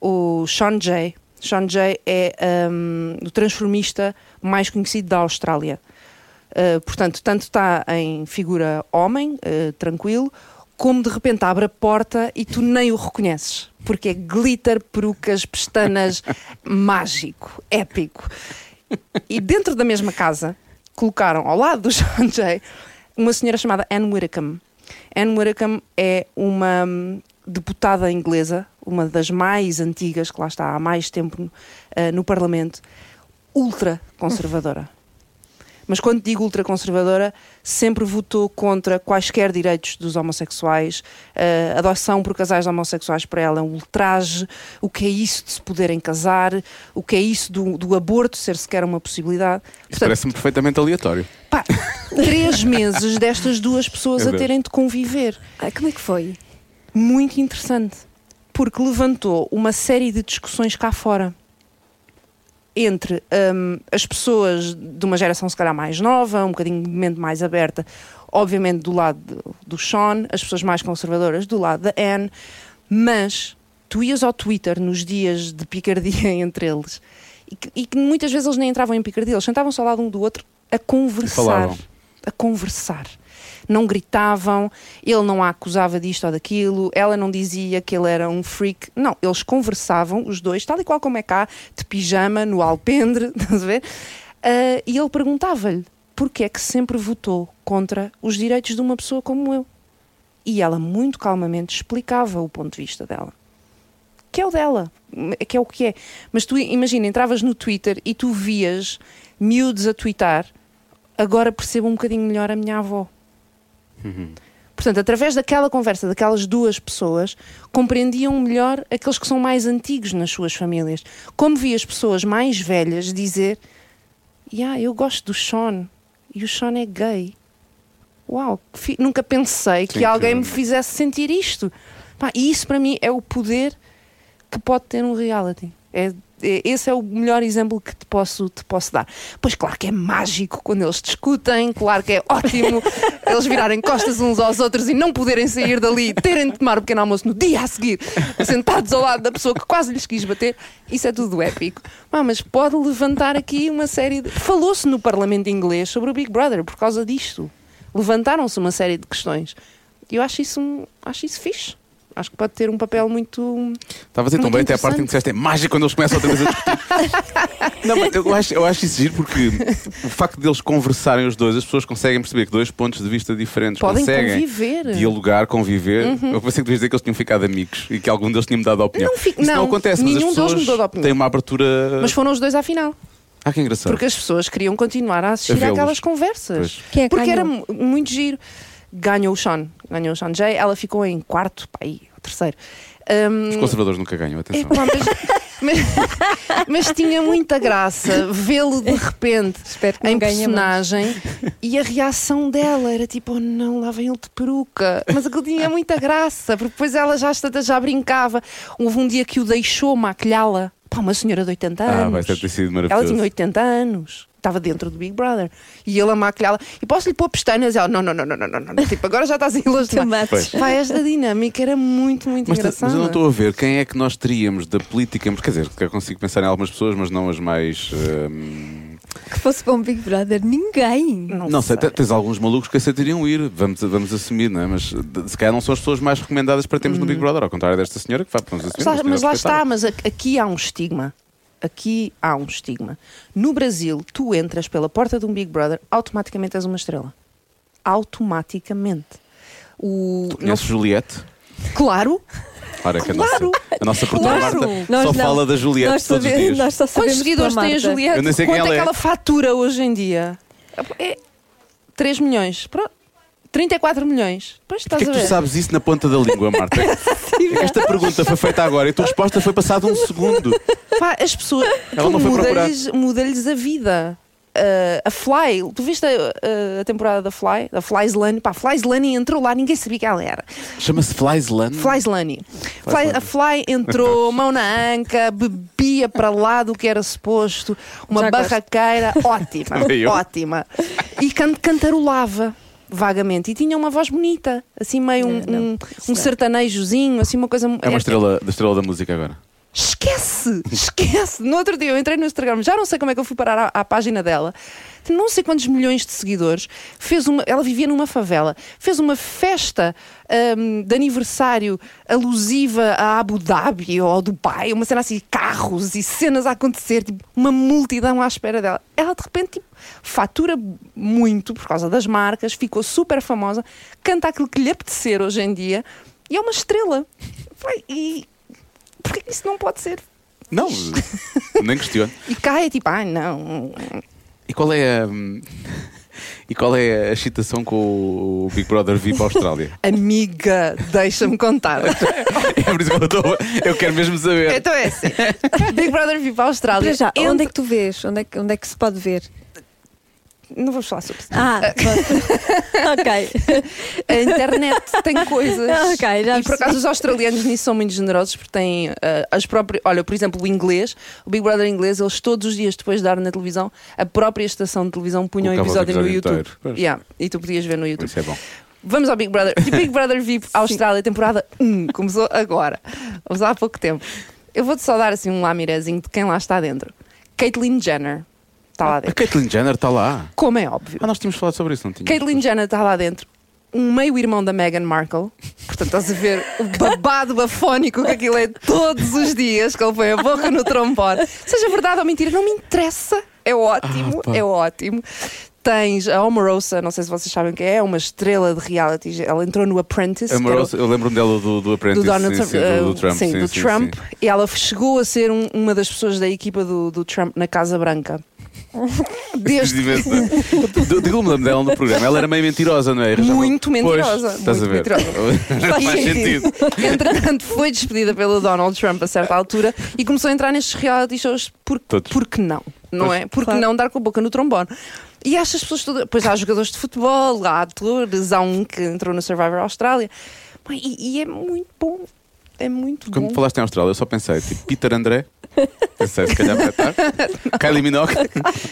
o Sean Jay. Sean Jay é um, o transformista mais conhecido da Austrália. Uh, portanto, tanto está em figura homem, uh, tranquilo, como de repente abre a porta e tu nem o reconheces. Porque é glitter, perucas, pestanas, *laughs* mágico, épico. E dentro da mesma casa colocaram ao lado do Sean Jay uma senhora chamada Anne Widdecombe. Anne Widdecombe é uma hum, deputada inglesa, uma das mais antigas, que lá está há mais tempo eh, no Parlamento, ultra conservadora. *laughs* Mas quando digo ultraconservadora, sempre votou contra quaisquer direitos dos homossexuais. A adoção por casais homossexuais para ela é um ultraje. O que é isso de se poderem casar? O que é isso do, do aborto ser sequer uma possibilidade? Isso parece-me perfeitamente aleatório. pá, três *laughs* meses destas duas pessoas a terem de conviver. Ai, como é que foi? Muito interessante. Porque levantou uma série de discussões cá fora entre hum, as pessoas de uma geração se calhar mais nova, um bocadinho de mente mais aberta, obviamente do lado do, do Sean, as pessoas mais conservadoras do lado da Anne, mas tu ias ao Twitter nos dias de picardia *laughs* entre eles e que, e que muitas vezes eles nem entravam em picardia, eles sentavam-se ao lado um do outro a conversar. falavam. A conversar. Não gritavam, ele não a acusava disto ou daquilo, ela não dizia que ele era um freak. Não, eles conversavam, os dois, tal e qual como é cá, de pijama, no alpendre, *laughs* estás a ver? Ah, e ele perguntava-lhe porque é que sempre votou contra os direitos de uma pessoa como eu. E ela muito calmamente explicava o ponto de vista dela. Que é o dela, que é o que é. Mas tu imagina, entravas no Twitter e tu vias miúdos a twittar agora percebo um bocadinho melhor a minha avó. Portanto, através daquela conversa daquelas duas pessoas, compreendiam melhor aqueles que são mais antigos nas suas famílias. Como vi as pessoas mais velhas dizer: Yeah, eu gosto do Sean e o Sean é gay. Uau, nunca pensei que Sim, alguém que- me fizesse sentir isto. Pá, e isso para mim é o poder que pode ter um reality. É- esse é o melhor exemplo que te posso, te posso dar. Pois claro que é mágico quando eles discutem, claro que é ótimo *laughs* eles virarem costas uns aos outros e não poderem sair dali, terem de tomar o pequeno almoço no dia a seguir, sentados ao lado da pessoa que quase lhes quis bater. Isso é tudo épico. Ah, mas pode levantar aqui uma série de. Falou-se no Parlamento inglês sobre o Big Brother por causa disto. Levantaram-se uma série de questões. E eu acho isso, um- acho isso fixe. Acho que pode ter um papel muito. Estava a dizer tão bem até a parte em que disseste é mágico quando eles começam outra vez a discutir. *laughs* não, mas eu acho, eu acho isso giro porque o facto de eles conversarem os dois, as pessoas conseguem perceber que dois pontos de vista diferentes Podem conseguem conviver. Uhum. dialogar, conviver. Eu pensei que tu ias dizer que eles tinham ficado amigos e que algum deles tinha mudado a opinião. Não fico- Isso não não, acontece, mas nenhum as deles pessoas têm uma abertura. Mas foram os dois à final. Ah, que engraçado. Porque as pessoas queriam continuar a assistir A àquelas conversas. É que Porque era ganhou? muito giro. Ganhou o Sean. Ganhou o Sean Jay. Ela ficou em quarto, pá, aí, terceiro. Hum, Os conservadores nunca ganham, atenção. epá, mas, *laughs* mas- mas tinha muita graça vê-lo de repente Espero que não em personagem e a reação dela era tipo, oh não, lá vem ele de peruca. Mas aquilo tinha muita graça, porque depois ela já, já brincava. Houve um dia que o deixou maquilhá-la. Pá, uma senhora de 80 anos. Ah, vai ter sido Ela maravilhoso. tinha 80 anos. Estava dentro do Big Brother. E ele a maquilhá-la. E posso-lhe pôr pestanas? Ela, não, não, não, não, não, não, não. *laughs* Tipo, agora já estás em longe demais. Tomates. Pois. Pá, esta dinâmica era muito, muito Mas, engraçada. mas eu não estou a ver quem é que nós teríamos da política. Quer dizer, que eu consigo pensar em algumas pessoas, mas não as mais. hum, Que fosse para um Big Brother, ninguém. Não sei, te- tens alguns malucos que aceitariam ir, vamos, vamos assumir, não é? Mas se calhar não são as pessoas mais recomendadas para termos no Big Brother, ao contrário desta senhora que vai para uns Mas lá, mas lá está, mas a- aqui há um estigma. Aqui há um estigma. No Brasil, tu entras pela porta de um Big Brother, automaticamente és uma estrela. Automaticamente. O, não- Conheces Juliette? claro, Claro, é que a Claro. nossa, a nossa produtora Claro. Marta Nós só não. fala da Juliette Nós, todos os sabe- dias. nós só quantos seguidores tem a. Juliette? Eu nem sei quem Quanto ela é é. que ela fatura hoje em dia? É 3 milhões. Pronto. 34 milhões. Pois estás Porquê é a que tu ver. sabes isso na ponta da língua, Marta? *laughs* É que Esta pergunta foi feita agora e a tua resposta foi passada um segundo. Pá, as pessoas. Ela não foi muda-lhes, muda-lhes a vida. Uh, a Fly, tu viste a, a- a temporada da Fly? Da Fly Slane? Pá, Fly Slane entrou lá, ninguém sabia quem ela era. Chama-se Flyslane. Fly Slane. Fly, a Fly entrou, *laughs* mão na anca, bebia para lá do que era suposto, uma Já gosto. barraqueira ótima, Também eu. ótima. E can, cantarolava. Vagamente, e tinha uma voz bonita, assim meio um, É, não, um, um não. sertanejozinho, assim uma coisa. É uma estrela da estrela da música agora. Esquece! Esquece! No outro dia eu entrei no Instagram, já não sei como é que eu fui parar à, à página dela. Não sei quantos milhões de seguidores. Fez uma, ela vivia numa favela. Fez uma festa hum, de aniversário alusiva a Abu Dhabi ou ao Dubai, uma cena assim, carros e cenas a acontecer, tipo, uma multidão à espera dela. Ela de repente tipo, fatura muito por causa das marcas, ficou super famosa, canta aquilo que lhe apetecer hoje em dia e é uma estrela. E porquê que isso não pode ser? Não, *laughs* nem questiono. E cai tipo, ai não. E qual é a. E qual é a excitação com o Big Brother VIP Austrália? *laughs* Amiga, deixa-me contar. *laughs* É por isso que eu, estou, eu quero mesmo saber. então é assim: Big Brother Austrália. Para já, Entra- onde é que tu vês? Onde é que, onde é que se pode ver? Não vamos falar sobre isso. Ah, *laughs* pronto. ok. A internet tem coisas. *laughs* Ok, já e por acaso os australianos nisso são muito generosos porque têm ah, as próprias. Olha, por exemplo, o inglês, o Big Brother inglês, eles todos os dias depois de dar na televisão, a própria estação de televisão punha um episódio no YouTube. Yeah, e tu podias ver no YouTube. Isso é bom. Vamos ao Big Brother. *laughs* E Big Brother VIP Austrália, temporada 1. Começou agora. Vamos lá há pouco tempo. Eu vou-te só dar assim um lamirezinho de quem lá está dentro. Caitlyn Jenner está lá A dentro. Caitlyn Jenner está lá. Como é óbvio. Ah, nós tínhamos falado sobre isso, não tínhamos? Caitlyn Jenner está lá dentro. Um meio-irmão da Meghan Markle. Portanto, estás a ver o *laughs* babado afónico que aquilo é todos os dias, que ele põe a boca no trombone. Seja verdade ou mentira, não me interessa. É ótimo, Ah, é ótimo. Tens a Omarosa, não sei se vocês sabem quem é, é uma estrela de reality. Ela entrou no Apprentice. A que era o- Marosa- eu lembro-me dela do, do Apprentice. do Donald sim, Trump, sim, eh, do, do Trump. sim, do sim, Trump. sim. E ela chegou a ser um- uma das pessoas da equipa do, do Trump na Casa Branca. *laughs* Desde Diga o nome dela no programa. Ela era meio mentirosa, não é? Muito mentirosa, Pois, estás a muito ver? mentirosa. *laughs* Faz sentido. Entretanto, foi despedida pelo Donald Trump a certa altura e começou a entrar nestes reality shows por, Todos. porque não, não Pois. é? Porque Claro. não dar com a boca no trombone. E estas pessoas todas. Pois há jogadores de futebol, há atores, há um que entrou no Survivor Austrália. E, e é muito bom. É muito Quando bom. falaste em Austrália, eu só pensei, tipo, Peter André. Pensei, se calhar vai estar. Kylie Minogue.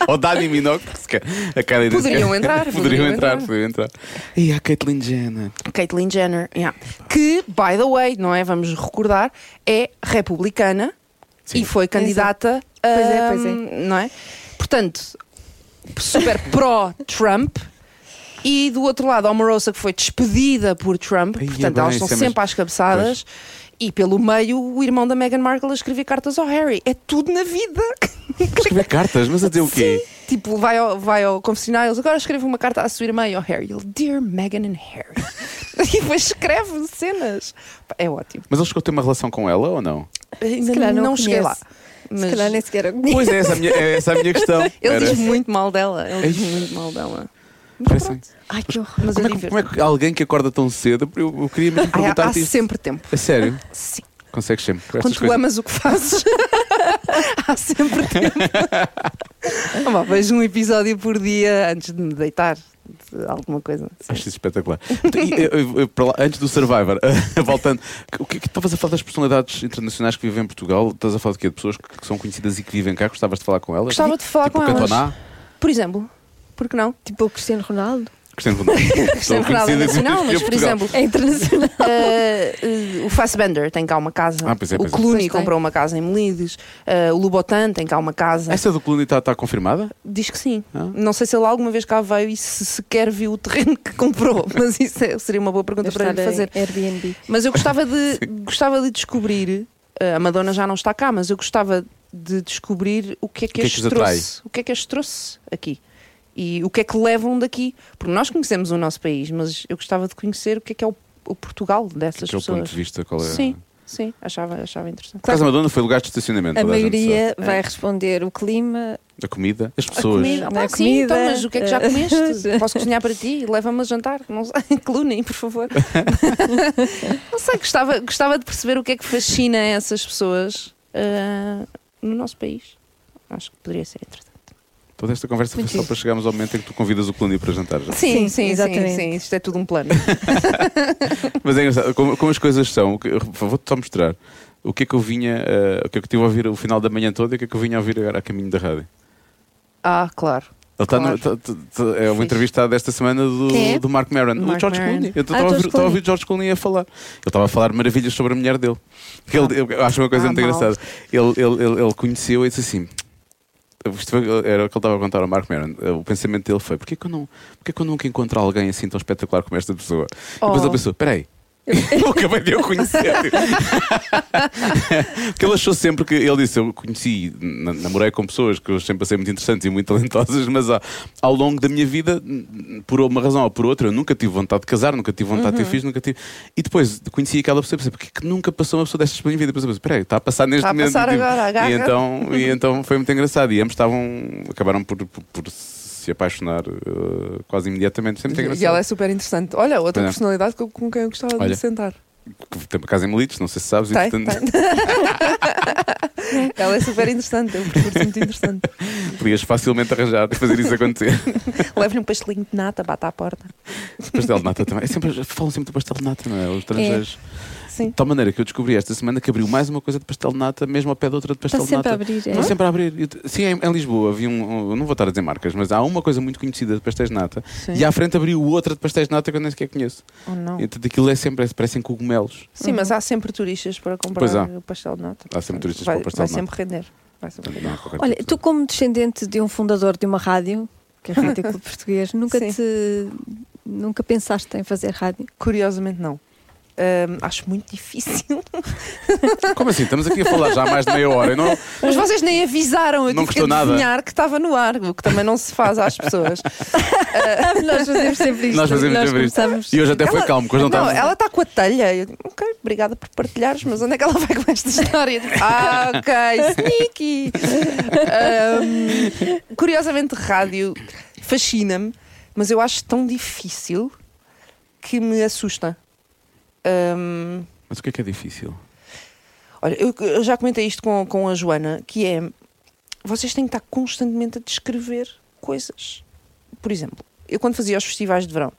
Ou Dani Minogue. A Kylie Poderiam sequer- *laughs* entrar, Poderiam poderiam entrar, entrar. poderiam entrar. E a Caitlyn Jenner. Caitlyn Jenner, yeah. que, by the way, não é? Vamos recordar, é republicana e foi candidata a. Pois é, pois é. Não é? Portanto, super pró-Trump. E do outro lado, a Omarosa, que foi despedida por Trump, Ai, é portanto, bem, elas estão é sempre mesmo. às cabeçadas. E pelo meio, o irmão da Meghan Markle a escrever cartas ao Harry. É tudo na vida. *laughs* Escrever cartas, mas a dizer o quê? tipo, vai ao, vai ao confessionário, eles agora escreve uma carta à sua irmã e ao Harry. Ele, Dear Meghan and Harry. *laughs* e depois escreve cenas. É ótimo. Mas ele chegou a ter uma relação com ela ou não? Ainda calhar não, não cheguei lá. Mas Se calhar nem sequer a conheço. Pois é, essa é a minha, é essa a minha questão. ele Era- diz muito mal dela. Ele diz muito mal dela. Ai, que horror. Mas Como é, que, como é que alguém que acorda tão cedo? Eu, eu queria mesmo Ai, há, há perguntar-te sempre tempo. A sério? Sim. Consegues sempre. Quando tu coisas. amas o que fazes, *laughs* há sempre tempo. *laughs* Ah, bom, vejo um episódio por dia antes de me deitar. De alguma coisa. Sim. Acho isso espetacular. Então, e, lá, antes do Survivor, *laughs* voltando, o que, que estavas a falar das personalidades internacionais que vivem em Portugal? Estás a falar de quê? De pessoas que, que são conhecidas e que vivem cá? Gostavas de falar com elas? Gostava de falar tipo com o elas. Cantona, Por exemplo, por que não? Tipo o Cristiano Ronaldo. Cristiano Ronaldo. *laughs* Cristiano Ronaldo é nacional, mas por exemplo, É internacional. *laughs* eh, o Fassbender tem cá uma casa. Ah, pois é, o pois é. Clooney Pois tem. comprou uma casa em Melides. eh, o Lubotan tem cá uma casa. Essa do Clooney está está confirmada? Diz que sim. Ah. Não sei se ele alguma vez cá veio e se sequer viu o terreno que comprou, *laughs* mas isso é- seria uma boa pergunta Deve para ele fazer. Airbnb. Mas eu gostava de, gostava de descobrir, a Madonna já não está cá, mas eu gostava de descobrir o que é que, que é que atrai? trouxe. O que é que as trouxe aqui? E o que é que levam daqui? Porque nós conhecemos o nosso país, mas eu gostava de conhecer o que é que é o, o Portugal dessas Que é o ponto pessoas. de vista? Qual é? Sim, sim, achava, achava interessante. Causa da Madonna foi lugar de estacionamento. A maioria sabe. vai responder o clima. A comida, as A pessoas. comida, Não é ah, sim, comida, então, mas o que é que já comeste? *laughs* Posso cozinhar para ti? Leva-me a jantar? Não sei, *laughs* Clooney, por favor. *laughs* não sei, gostava, gostava de perceber o que é que fascina essas pessoas ah, no nosso país. Acho que poderia ser interessante. Toda esta conversa foi só para chegarmos ao momento em que tu convidas o Clooney para jantar. já. Sim, Sim, sim, exatamente. sim, sim, isto é tudo um plano. *laughs* Mas é engraçado, como, como as coisas são, o vou-te só mostrar o que é que eu vinha, eh, o que é que eu estive a ouvir o final da manhã todo e o que é que eu vinha a ouvir agora a caminho da rádio. Ah, claro. Ele está Claro. no- tá- tá- tá- é uma Fixe. entrevista desta semana do, é? do Mark Maron, o Mark George Maron. Clooney. Eu Ah, estava a George ouvir- estava a ouvir George Clooney a falar. Ele estava a falar maravilhas sobre a mulher dele. Que ele- eu, eu acho uma coisa Ah, muito mal. engraçada. Ele, ele, ele, ele conheceu e disse assim. Era o que ele estava a contar ao Mark Maron. O pensamento dele foi: porquê que eu, não, porquê que eu nunca encontro alguém assim tão espetacular como esta pessoa? E depois Oh. ele pensou: peraí. Eu acabei de o conhecer. Porque ele achou sempre que. Ele disse: Eu conheci, na- namorei com pessoas que eu sempre achei muito interessantes e muito talentosas, mas ao, ao longo da minha vida, por uma razão ou por outra, eu nunca tive vontade de casar, nunca tive vontade de ter filhos, nunca tive. E depois conheci aquela pessoa e pensei: porquê que nunca passou uma pessoa destas pela minha vida? Depois eu pensei: peraí, está a passar neste Está a momento. passar tipo, agora, agarra. e, então, e *laughs* então foi muito engraçado. E ambos estavam. acabaram por, por, por se apaixonar eh, quase imediatamente. Foi muito E engraçado. ela é super interessante. Olha, outra é. personalidade com, com quem eu gostava Olha. de sentar. Que Tem uma casa em Melites, não sei se sabes. Tem, entretanto, tem. *laughs* ela é super interessante, é um percurso muito interessante. *laughs* podias facilmente arranjar e fazer isso acontecer. *laughs* Leve-lhe um pastelinho de nata, bata à porta. pastel de nata também. É sempre, falam sempre do pastel de nata, não é? Os estrangeiros. Sim. De tal maneira que eu descobri esta semana que abriu mais uma coisa de pastel de nata, mesmo ao pé de outra de pastel Está de sempre a nata. abrir. é? Estão sempre a abrir. Sim, em, em Lisboa havia um, um- Não vou estar a dizer marcas, mas há uma coisa muito conhecida de pastéis de nata. Sim. E à frente abriu outra de pastéis de nata que eu nem sequer conheço. Oh, não. Então aquilo é sempre, parecem cogumelos. Sim, mas há sempre turistas para comprar Pois há. o pastel de nata. Há sempre turistas vai, para o pastel de nata. sempre render. Vai sempre render. Não Olha, tipo de- tu como descendente de um fundador de uma rádio, que é a Rádio Clube Português, nunca Sim. te nunca pensaste em fazer rádio? Curiosamente não. Ahm, acho muito difícil. *laughs* Como assim? Estamos aqui a falar já há mais de meia hora. Não... Mas vocês nem avisaram, eu Não tive que gostou nada. adivinhar que estava no ar, o que também não se faz às pessoas. *laughs* Nós fazemos sempre isto. Nós fazemos sempre isto. começamos- E hoje até foi Ela- calmo, porque hoje não Não, estava. ela está com a telha. Eu digo, ok, obrigada por partilhares, mas onde é que ela vai com esta história? *laughs* Ah, ok, sneaky. Ahm, curiosamente, rádio fascina-me, mas eu acho tão difícil que me assusta. Ahm, Mas o que é que é difícil? Olha, eu, eu já comentei isto com, com a Joana, que é vocês têm que estar constantemente a descrever coisas. Por exemplo, eu quando fazia os festivais de verão,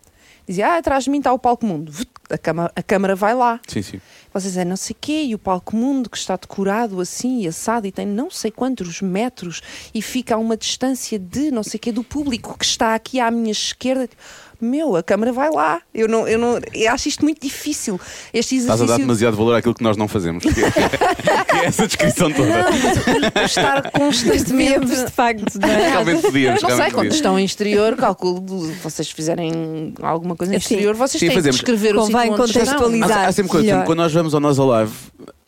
dizia, ah, atrás de mim está o palco mundo. A câmara, a câmara vai lá. Sim, sim. Vocês é não sei quê, e o palco mundo que está decorado assim e assado e tem não sei quantos metros e fica a uma distância de não sei quê do público que está aqui à minha esquerda. Meu, a câmara vai lá. Eu não, eu não, eu acho isto muito difícil. Este Estás a dar exercício demasiado valor àquilo que nós não fazemos. Que é, que é essa descrição toda. de estar *laughs* constantemente Devíamos, de facto, não é? Realmente podíamos. Não sei, realmente quando podíamos. estão em exterior, calculo, vocês fizerem alguma coisa em exterior, vocês Sim, têm fazemos. que descrever o Convém sítio onde estão. contextualizar. Há, há sempre coisa. Quando nós vamos ao Nós Alive,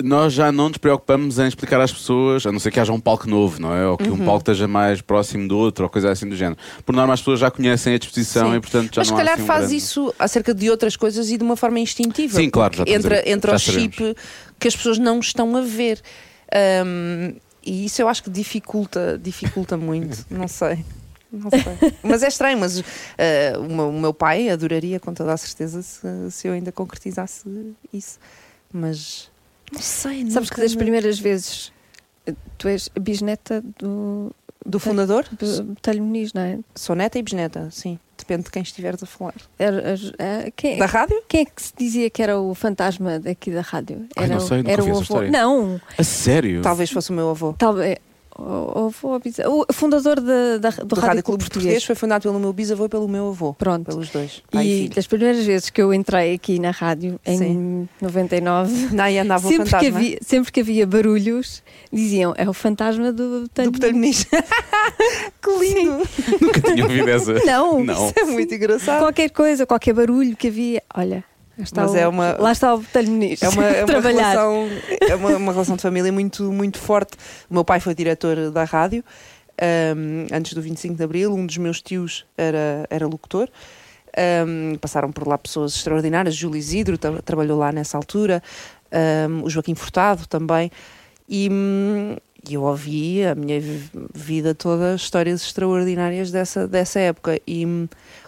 nós já não nos preocupamos em explicar às pessoas, a não ser que haja um palco novo, não é? Ou que Uhum. um palco esteja mais próximo do outro, ou coisa assim do género. Por norma, as pessoas já conhecem a disposição Sim. e, portanto, já Mas se não há calhar assim um faz grande- isso acerca de outras coisas e de uma forma instintiva. Sim, claro, já estamos a entra, entra Já o chip que as pessoas não estão a ver. Ahm, e isso eu acho que dificulta, dificulta muito. *laughs* não sei. Não sei. Mas é estranho, mas o, meu, o meu pai adoraria com toda a certeza se, se eu ainda concretizasse isso. Mas não sei, Sabes que das me- primeiras vezes eh, tu és bisneta do do fundador? do Botelho Muniz, não é? Sou neta e bisneta, sim. Depende de quem estiveres a falar. Era, eh, quem, Da rádio? quem é que se dizia que era o fantasma daqui da rádio? Ai, Era, não sei, era o avô. história. Não, A sério? Talvez fosse o meu avô. talvez. O, o fundador da, da- do, Do Rádio Clube Português foi fundado pelo meu bisavô e pelo meu avô. Pronto. Pelos dois. Pai e E das primeiras vezes que eu entrei aqui na rádio, em Sim. 99, Não, andava sempre que, havia, sempre que havia barulhos, diziam é o fantasma do Muniz. *laughs* que lindo! Nunca tinha ouvido essa. Não, Não. Isso é muito engraçado. Qualquer coisa, qualquer barulho que havia, olha, Mas o, é uma- lá está o Muniz É uma, é uma trabalhar. relação, *laughs* é uma, uma relação de família muito, muito forte. O meu pai foi diretor da rádio um, antes do 25 de Abril, um dos meus tios era, era locutor. Um, passaram por lá pessoas extraordinárias, Júlio Isidro tra- trabalhou lá nessa altura, um, o Joaquim Furtado também, e hum, e eu ouvi a minha vi- vida toda histórias extraordinárias dessa, dessa época. E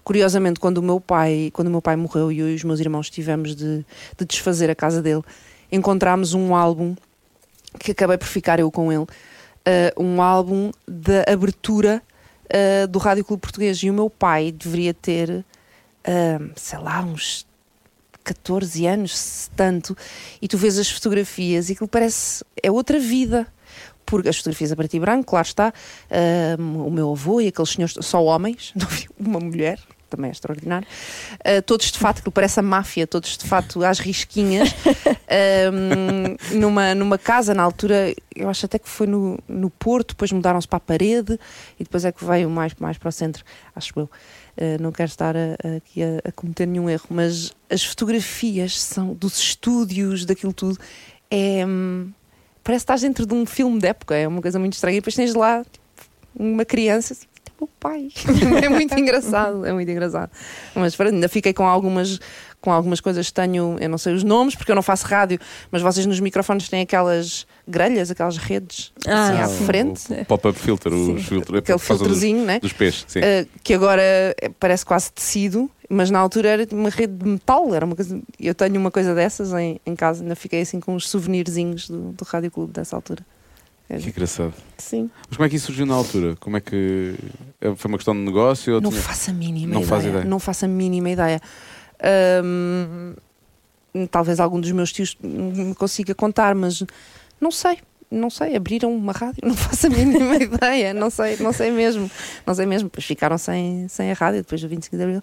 curiosamente, quando o meu pai, quando o meu pai morreu e eu e os meus irmãos tivemos de, de desfazer a casa dele, encontramos um álbum que acabei por ficar eu com ele, eh, um álbum da abertura eh, do Rádio Clube Português. E o meu pai deveria ter, eh, sei lá, uns 14 anos, se tanto, e tu vês as fotografias e aquilo parece. é outra vida. Porque as fotografias a preto e branco, claro está, o meu avô e aqueles senhores, só homens, *laughs* não vi uma mulher, também é extraordinário, ah, todos de fato, aquilo parece a máfia, todos de fato às risquinhas, *laughs* numa, numa casa, na altura, eu acho até que foi no, no Porto, depois mudaram-se para a parede e depois é que veio mais, mais para o centro, acho eu. Uh, não quero estar a- aqui a, a cometer nenhum erro, mas as fotografias são dos estúdios, daquilo tudo, é, hum, parece que estás dentro de um filme de época, é uma coisa muito estranha. E depois tens lá tipo, uma criança, assim, "Este é meu pai. *laughs* é muito engraçado, é muito engraçado. Mas pronto, ainda fiquei com algumas, com algumas coisas que tenho, eu não sei os nomes, porque eu não faço rádio, mas vocês nos microfones têm aquelas grelhas, aquelas redes Ah, assim à sim. frente, pop-up filter, os filtros. aquele filtrozinho, né? Dos peixes, sim. Uh, que agora eh, parece quase tecido, mas na altura era uma rede de metal. Era uma coisa, eu tenho uma coisa dessas em, em casa, ainda fiquei assim com uns souvenirzinhos do, do Rádio Clube dessa altura. Que engraçado. Sim. Mas como é que isso surgiu na altura? Como é que. eh, Foi uma questão de negócio? Ou Não tinha- faço a mínima Não ideia. ideia. Não faço a mínima ideia. Ahm, talvez algum dos meus tios me consiga contar, mas não sei. Não sei, abriram uma rádio, não *laughs* faço a mínima ideia, não sei, não sei mesmo, não sei mesmo, depois ficaram sem, sem a rádio depois do 25 de Abril,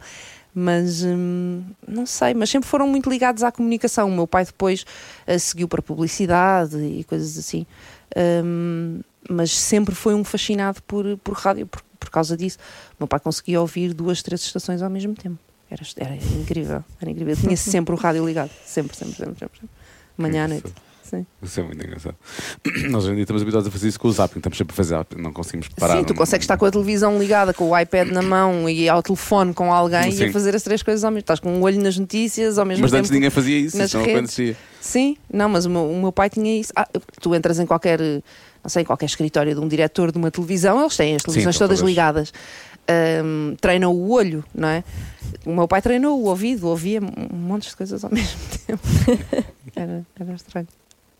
mas hum, não sei, mas sempre foram muito ligados à comunicação. O meu pai depois eh, seguiu para publicidade e coisas assim, Hum, mas sempre foi um fascinado por, por rádio por, por causa disso. O meu pai conseguia ouvir duas, três estações ao mesmo tempo. Era, era incrível, era incrível. Eu tinha *laughs* sempre o rádio ligado, sempre, sempre, sempre, sempre. sempre. Manhã à noite. Sim. Isso é muito engraçado. *clears throat* Nós hoje em dia estamos habituados a fazer isso com o zapping, estamos sempre a fazer zapping, não conseguimos parar. Sim, tu consegues estar com a televisão ligada, com o iPad na mão e ao telefone com alguém e Sim. a fazer as três coisas ao mesmo Estás com um olho nas notícias ao mesmo Mas tempo. antes ninguém fazia isso, isso não acontecia. Sim, não, mas o meu, o meu pai tinha isso. Ah, tu entras em qualquer, não sei, em qualquer escritório de um diretor de uma televisão, eles têm as televisões então, todas talvez. ligadas. Treinam o olho, não é? O meu pai treinou o ouvido, ouvia um monte de coisas ao *laughs* mesmo tempo. Era, era estranho.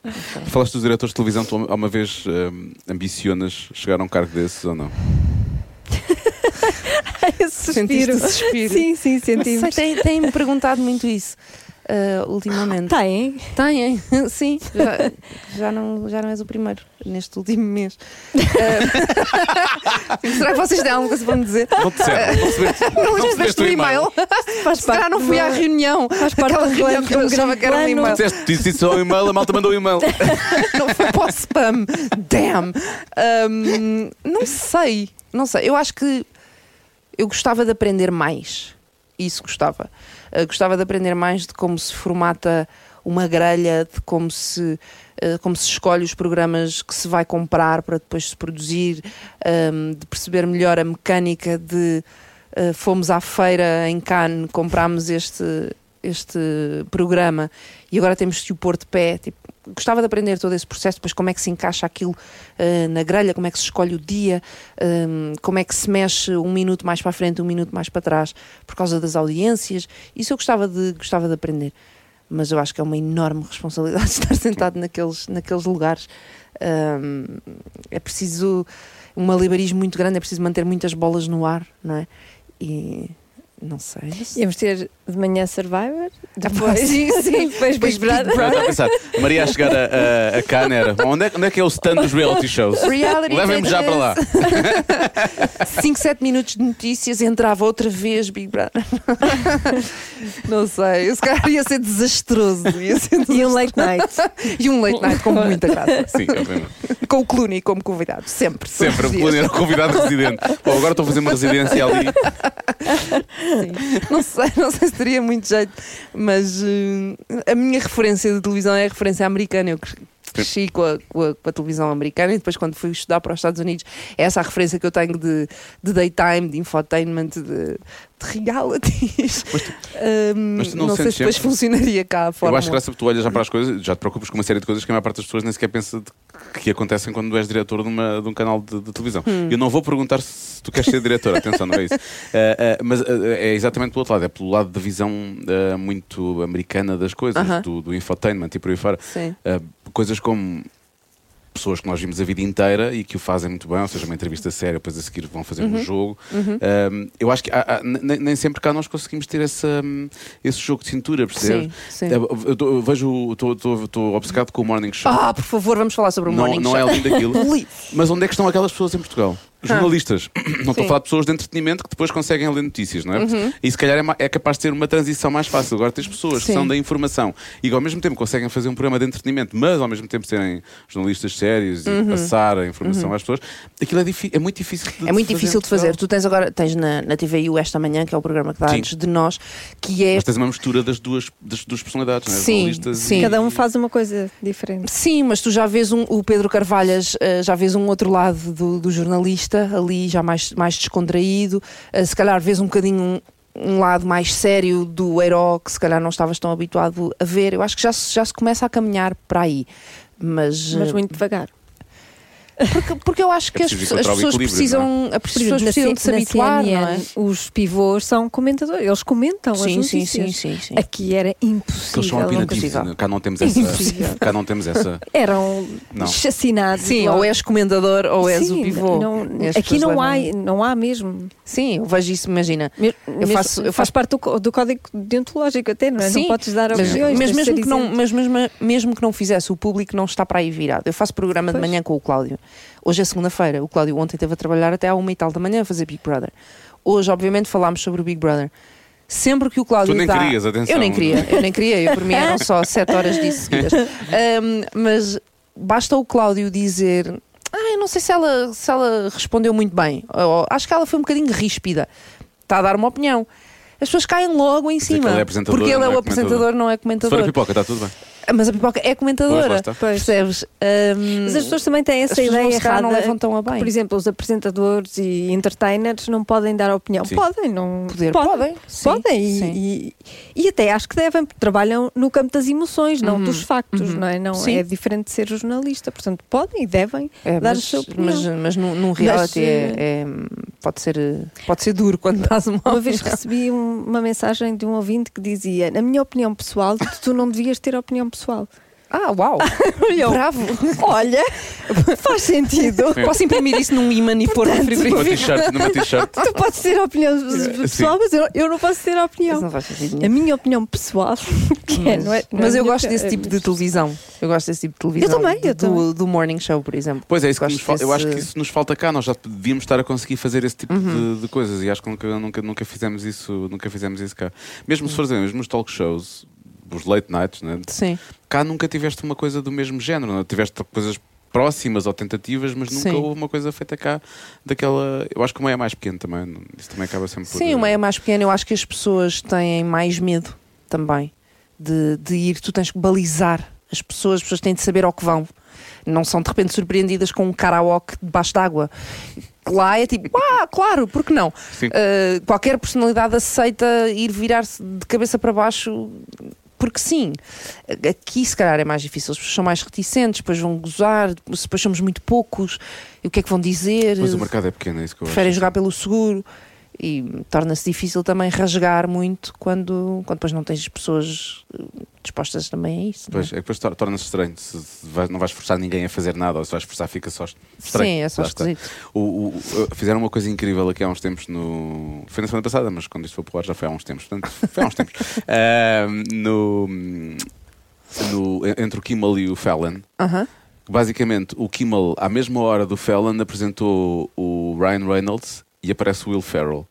*laughs* Falaste dos diretores de televisão, tu alguma vez hum, ambicionas chegar a um cargo desses ou não? *laughs* Esse Sentiste suspiro. Sim, sim, sei, sentimos. têm- Têm-me perguntado muito isso ah, ultimamente. Tem. Têm, *laughs* sim. Já, já, não, já não és o primeiro neste último mês. Ah, *laughs* será que vocês têm alguma coisa para me dizer? Não te disseram, não recebeste- Não recebeste o o e-mail? Faz Se calhar parte não fui à reunião. Faz parte Aquela um reunião que eu um achava que era um e-mail. Disseste, disse isso ao e-mail, a malta mandou um e-mail. *laughs* Não foi para o spam. Damn. Ahm, não sei. Não sei. Eu acho que eu gostava de aprender mais. Isso gostava. Ah, gostava de aprender mais de como se formata uma grelha, de como se, ah, como se escolhe os programas que se vai comprar para depois se produzir, ahm, de perceber melhor a mecânica de ah, fomos à feira em Cannes, comprámos este, este programa e agora temos de o pôr de pé. Tipo, gostava de aprender todo esse processo, depois como é que se encaixa aquilo ah, na grelha, como é que se escolhe o dia, hum, como é que se mexe um minuto mais para a frente, um minuto mais para trás, por causa das audiências. Isso eu gostava de, gostava de aprender. Mas eu acho que é uma enorme responsabilidade *laughs* estar sentado naqueles, naqueles lugares. Hum, é preciso um malabarismo muito grande, é preciso manter muitas bolas no ar, não é? E não sei. Íamos ter de manhã Survivor, pá, depois, sim, sim. *laughs* depois Big Depois Big Brother. Já está a pensar. Maria a chegar a, a, a Cannes era. Onde é, onde é que é o stand dos reality shows? Reality Levem-me já para lá. 5, 7 minutos de notícias, entrava outra vez Big Brother. *laughs* Não sei, eu se calhar ia ser desastroso. Ia ser E um late night. E um late night com muita graça. Sim, obviamente. Com o Clooney como convidado, sempre. Sempre, o. Clooney era o convidado residente. Bom, agora estou a fazer uma residência ali. *laughs* *laughs* Não sei, não sei se teria muito jeito, mas eh, a minha referência de televisão é a referência americana. Eu cres- cresci com a, com a- com a televisão americana e depois, quando fui estudar para os Estados Unidos, é essa a referência que eu tenho de, de daytime, de infotainment, de, de realities. Ahm, mas tu não não sei se depois sempre- funcionaria cá a Eu forma. acho que graças a tu olhas já para as coisas, já te preocupas com uma série de coisas que a maior parte das pessoas nem sequer pensa de- que acontecem quando és diretor de, uma- de um canal de, de televisão. Hum. Eu não vou perguntar se tu queres ser diretor, atenção, não é isso. Ah, *laughs* ah, mas ah, é exatamente pelo outro lado, é pelo lado da visão muito americana das coisas, Aham. do, do infotainment e por aí fora. Sim. Coisas como pessoas que nós vimos a vida inteira e que o fazem muito bem, ou seja, uma entrevista séria, depois a seguir vão fazer Uhum. um jogo. Um, eu acho que há- há- nem, sempre cá nós conseguimos ter essa, hum, esse jogo de cintura, percebes? Sim, sim. Eu, eu vejo, estou obcecado com o Morning Show. Ah, por favor, vamos falar sobre o não, Morning não Show. é além daquilo. Please. *laughs* Mas onde é que estão aquelas pessoas em Portugal? Jornalistas. Não estou Ah. Sim. Uhum. a falar de pessoas de entretenimento que depois conseguem ler notícias, não é? E se calhar é, é capaz de ter uma transição mais fácil. Agora tens pessoas que Sim. são da informação e que ao mesmo tempo conseguem fazer um programa de entretenimento, mas ao mesmo tempo serem jornalistas sérios e passar a informação às pessoas. Aquilo é, é muito difícil de Uhum. É muito fazer difícil de fazer. Tu tens agora, tens na, na TVU esta manhã, que é o programa que dá Sim. antes de nós, que é Mas tens uma mistura das duas, das duas personalidades, não é? Sim, Jornalistas sim. e- Cada um faz uma coisa diferente. Sim, mas tu já vês um- o Pedro Carvalhas, eh, já vês um outro lado do, do jornalista, ali já mais, mais descontraído, eh, se calhar vês um bocadinho um, um lado mais sério do herói que se calhar não estavas tão habituado a ver. Eu acho que já, se- já se começa a caminhar para aí. Mas, Mas eh, muito devagar. Porque, porque eu acho que É as, preciso as pessoas precisam, as pessoas Na precisam de se habituar, não é? CNN, Os pivôs são comentadores, eles comentam as Sim, sim, notícias. sim, sim, sim. Aqui era Que eles impossível. são opinativos. impossível. né? Cá não temos essa. Impossível. cá não temos essa. Eram Não. chacinados. Sim, ou és comendador ou és Sim, o pivô. não- aqui pessoas não há, não há mesmo. Sim, eu vejo isso, imagina. Me- Eu mesmo- faço- eu faz faço- parte do, do código deontológico até, não é? Sim, não podes dar mas, opiniões. mas mesmo, que não, mas mesmo, mesmo que não fizesse, o público não está para aí virado. Eu faço programa de manhã com o Cláudio. Hoje é segunda-feira. O Cláudio ontem esteve a trabalhar até à uma e tal da manhã a fazer Big Brother. Hoje, obviamente, falámos sobre o Big Brother. Sempre que o Cláudio Tu nem querias, atenção. Eu nem queria, eu nem queria. Eu, por mim eram só sete horas disso seguidas. Ahm, mas basta o Cláudio dizer... Ah, eu não sei se ela, se ela respondeu muito bem. Ou, acho que ela foi um bocadinho ríspida. Está a dar uma opinião. as pessoas caem logo em que cima. ele é porque ele é é o apresentador, não é Se for a comentador. pipoca, está tudo bem. Mas a pipoca é Pois, comentadora. está. Percebes? Ahm, Mas as pessoas também têm essa ideia errada. não levam tão a bem. Por exemplo, os apresentadores e entertainers não podem dar opinião. Sim. Podem, não. Poder, podem, sim, Podem. e- sim. E, e até acho que devem, porque trabalham no campo das emoções, não Uhum, dos factos, uhum. não é? Não Sim. é diferente de ser jornalista. Portanto, podem e devem É, dar mas, a sua opinião. mas, mas num, num reality Mas, é, é- pode, ser, pode ser duro quando dás uma Uma vez recebi um- uma mensagem de um ouvinte que dizia: Na minha opinião pessoal, tu não devias ter opinião pessoal. Ah, uau! *laughs* Eu, Bravo! Olha, *laughs* faz sentido. Posso imprimir isso num imã e pôr no *laughs* Numa frigorífico? t-shirt, numa t-shirt. Tu podes ter opinião pessoal, mas eu, eu não posso ter Isso opinião. não A minha opinião pessoal, que é, não é, não Mas é eu a minha- gosto desse a tipo de televisão. Eu gosto desse tipo de televisão. também, eu do, também. do morning show, por exemplo. Pois é, isso que Gosto nos fal- eu acho que desse- isso nos falta cá. Nós já devíamos estar a conseguir fazer esse tipo Uhum. de, de coisas e acho que nunca, nunca, nunca fizemos isso, nunca fizemos isso cá. Mesmo Uhum. se mesmo nos talk shows, os late nights, né? Sim. cá nunca tiveste uma coisa do mesmo género, não? é? tiveste coisas próximas ou tentativas, mas nunca Sim. houve uma coisa feita cá daquela. Eu acho que o meio é mais pequeno também. Isso também acaba sempre por. Sim, o meio é mais pequeno. Eu acho que as pessoas têm mais medo também de, de ir. Tu tens que balizar as pessoas, as pessoas têm de saber ao que vão. Não são de repente surpreendidas com um karaoke debaixo d'água. Lá é tipo, ah, claro, porque não? Sim. Uh, qualquer personalidade aceita ir virar-se de cabeça para baixo. Porque sim, aqui se calhar é mais difícil, as pessoas são mais reticentes, depois vão gozar, depois somos muito poucos, e o que é que vão dizer? Mas o mercado é pequeno, é isso que eu preferem acho. jogar pelo seguro e torna-se difícil também rasgar muito quando, quando depois não tens pessoas eh, dispostas também a isso. é? Pois, é que depois tor- torna-se estranho. Se vais- não vais forçar ninguém a fazer nada, ou se vais forçar, fica só estranho. Sim, é só esquisito. O- o- o- fizeram uma coisa incrível aqui há uns tempos no. Foi na semana passada, mas quando isto foi pro ar já foi há uns tempos. Portanto, foi há uns tempos. *laughs* Ahm, no, no- entre o Kimmel e o Fallon. Aham. Basicamente, o Kimmel, à mesma hora do Fallon, apresentou o Ryan Reynolds e aparece o Will Ferrell.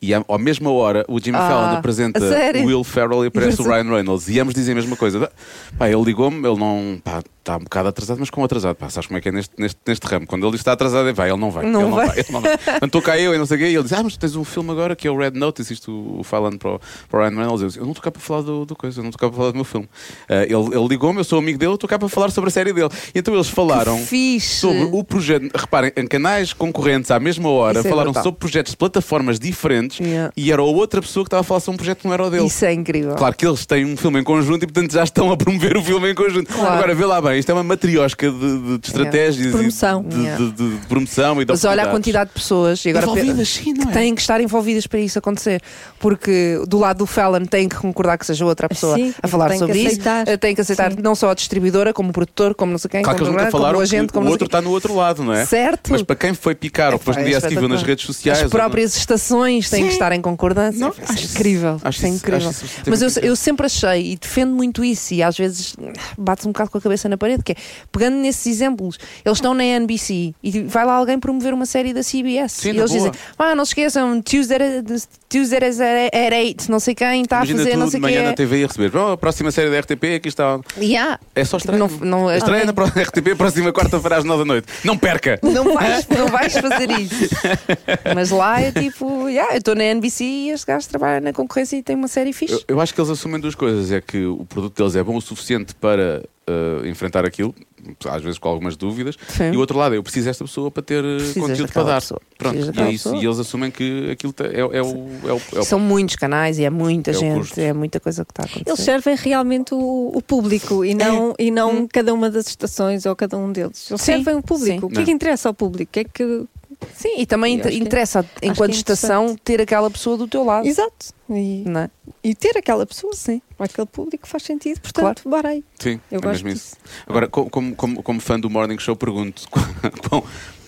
E à, à mesma hora, o Jimmy Ah, Fallon apresenta o Will Ferrell e aparece o. Ryan Reynolds. E ambos dizem a mesma coisa. Pá, ele ligou-me, ele não. Pá, está um bocado atrasado, mas como atrasado. Pá, sabes como é que é neste, neste, neste ramo? Quando ele diz que está atrasado, é vai, ele não vai. Não ele vai. não vai. Ele não vai. Estou cá eu e não sei o quê. E ele diz: Ah, mas tens um filme agora que é o Red Notice, isto o Fallon para o, para o Ryan Reynolds. Eu disse: Eu não estou cá para falar do, do coisa, eu não estou cá para falar do meu filme. Ah, ele ele ligou-me, eu sou amigo dele, eu estou cá para falar sobre a série dele. E então eles falaram sobre o projeto. Reparem, em canais concorrentes à mesma hora Isso é falaram brutal. sobre projetos de plataformas diferentes Yeah. e era outra pessoa que estava a falar sobre um projeto que não era o dele. Isso é incrível. Claro que eles têm um filme em conjunto e, portanto, já estão a promover o filme em conjunto. Claro. Agora, vê lá bem, isto é uma matriosca de, de- de estratégias De promoção. e de, Yeah. de- de- de promoção e de Mas olha a quantidade de pessoas e agora Envolvidas, sim, não que é? têm que estar envolvidas para isso acontecer. Porque do lado do Fallon tem que concordar que seja outra pessoa Sim, a falar tem que sobre isso. aceitar. Eh, Tem que aceitar Sim. não só a distribuidora, como o produtor, como não sei quem, Claro que como, eles nunca como falaram o agente, que como o não outro está no outro lado, não é? Certo. Mas para quem foi picar ou depois no É, dia é viu nas redes sociais. As próprias estações têm que estar em concordância. Não, Isso é acho incrível. acho é incrível. Mas eu, sempre achei e defendo muito isso, e às vezes bate um bocado com a cabeça na parede, que é pegando nesses exemplos, eles estão na NBC e vai lá alguém promover uma série da CBS Sim, e na eles boa. dizem, ah, não se esqueçam, Tuesday, Tuesday at 8, não sei quem está a Imagina fazer, não sei o manhã na. TV a receber. Oh, a próxima série da RTP, aqui está. Yeah. É só estranho. Não- não- Estreia Ah, na pró- RTP, próxima quarta-feira às nove da noite. Não perca! Não vais, *laughs* não vais fazer isso. Mas lá é tipo, yeah, eu estou na NBC e este gajo trabalha na concorrência e tem uma série fixe. Eu, eu acho que eles assumem duas coisas: é que o produto deles é bom o suficiente para uh, enfrentar aquilo, às vezes com algumas dúvidas, Sim. e o outro lado é eu preciso desta pessoa para ter uh, Precisas conteúdo para dar. pessoa. Pronto, e é isso. E eles assumem que aquilo te- é, é o. É o, é o- São muitos canais e é muita É gente, é muita coisa que está a acontecer. Eles servem realmente o, o público e não, e não cada uma das estações ou cada um deles. Eles Sim, servem o público. sim. O que é que interessa ao público? O que é que. Sim, e também acho que- interessa, enquanto que é estação, ter aquela pessoa do teu lado. Exato. E, é? e ter aquela pessoa, Sim. para aquele público faz sentido, portanto, bora aí. Sim, Eu é gosto mesmo disso. isso. Agora, co- como, como, como fã do Morning Show, pergunto *laughs* quão,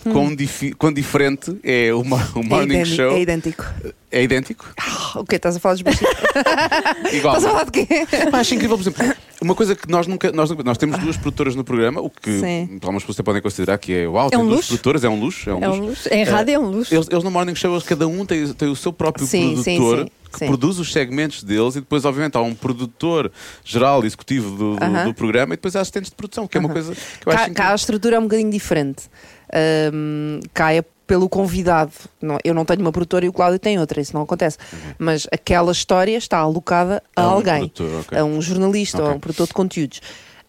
Hum. quão, difi- quão diferente é o, o Morning é Show? É idêntico. É idêntico? Ah, o que Estás a falar dos? *laughs* Igual. Estás a falar de quê? Acho incrível, por exemplo, uma coisa que nós nunca. Nós, nós temos duas produtoras no programa, o que Sim. algumas pessoas podem considerar que é uau, É um duas luxo. produtoras, é um luxo. É um É um luxo. Em rádio é um luxo. Eles, eles no Morning Show, cada um tem, tem o seu próprio Sim, sim, produtor sim, que sim. produz os segmentos deles e depois, obviamente, há um produtor geral, executivo do, do, Aham. do programa e depois há assistentes de produção, que é uma coisa que eu Cá, acho cá a estrutura é um bocadinho diferente. Ahm, cá é pelo convidado. Não- eu não tenho uma produtora e o Cláudio tem outra, isso não acontece. Mas aquela história está alocada a, A um alguém, produtor, ok. a um jornalista ou a um produtor de conteúdos.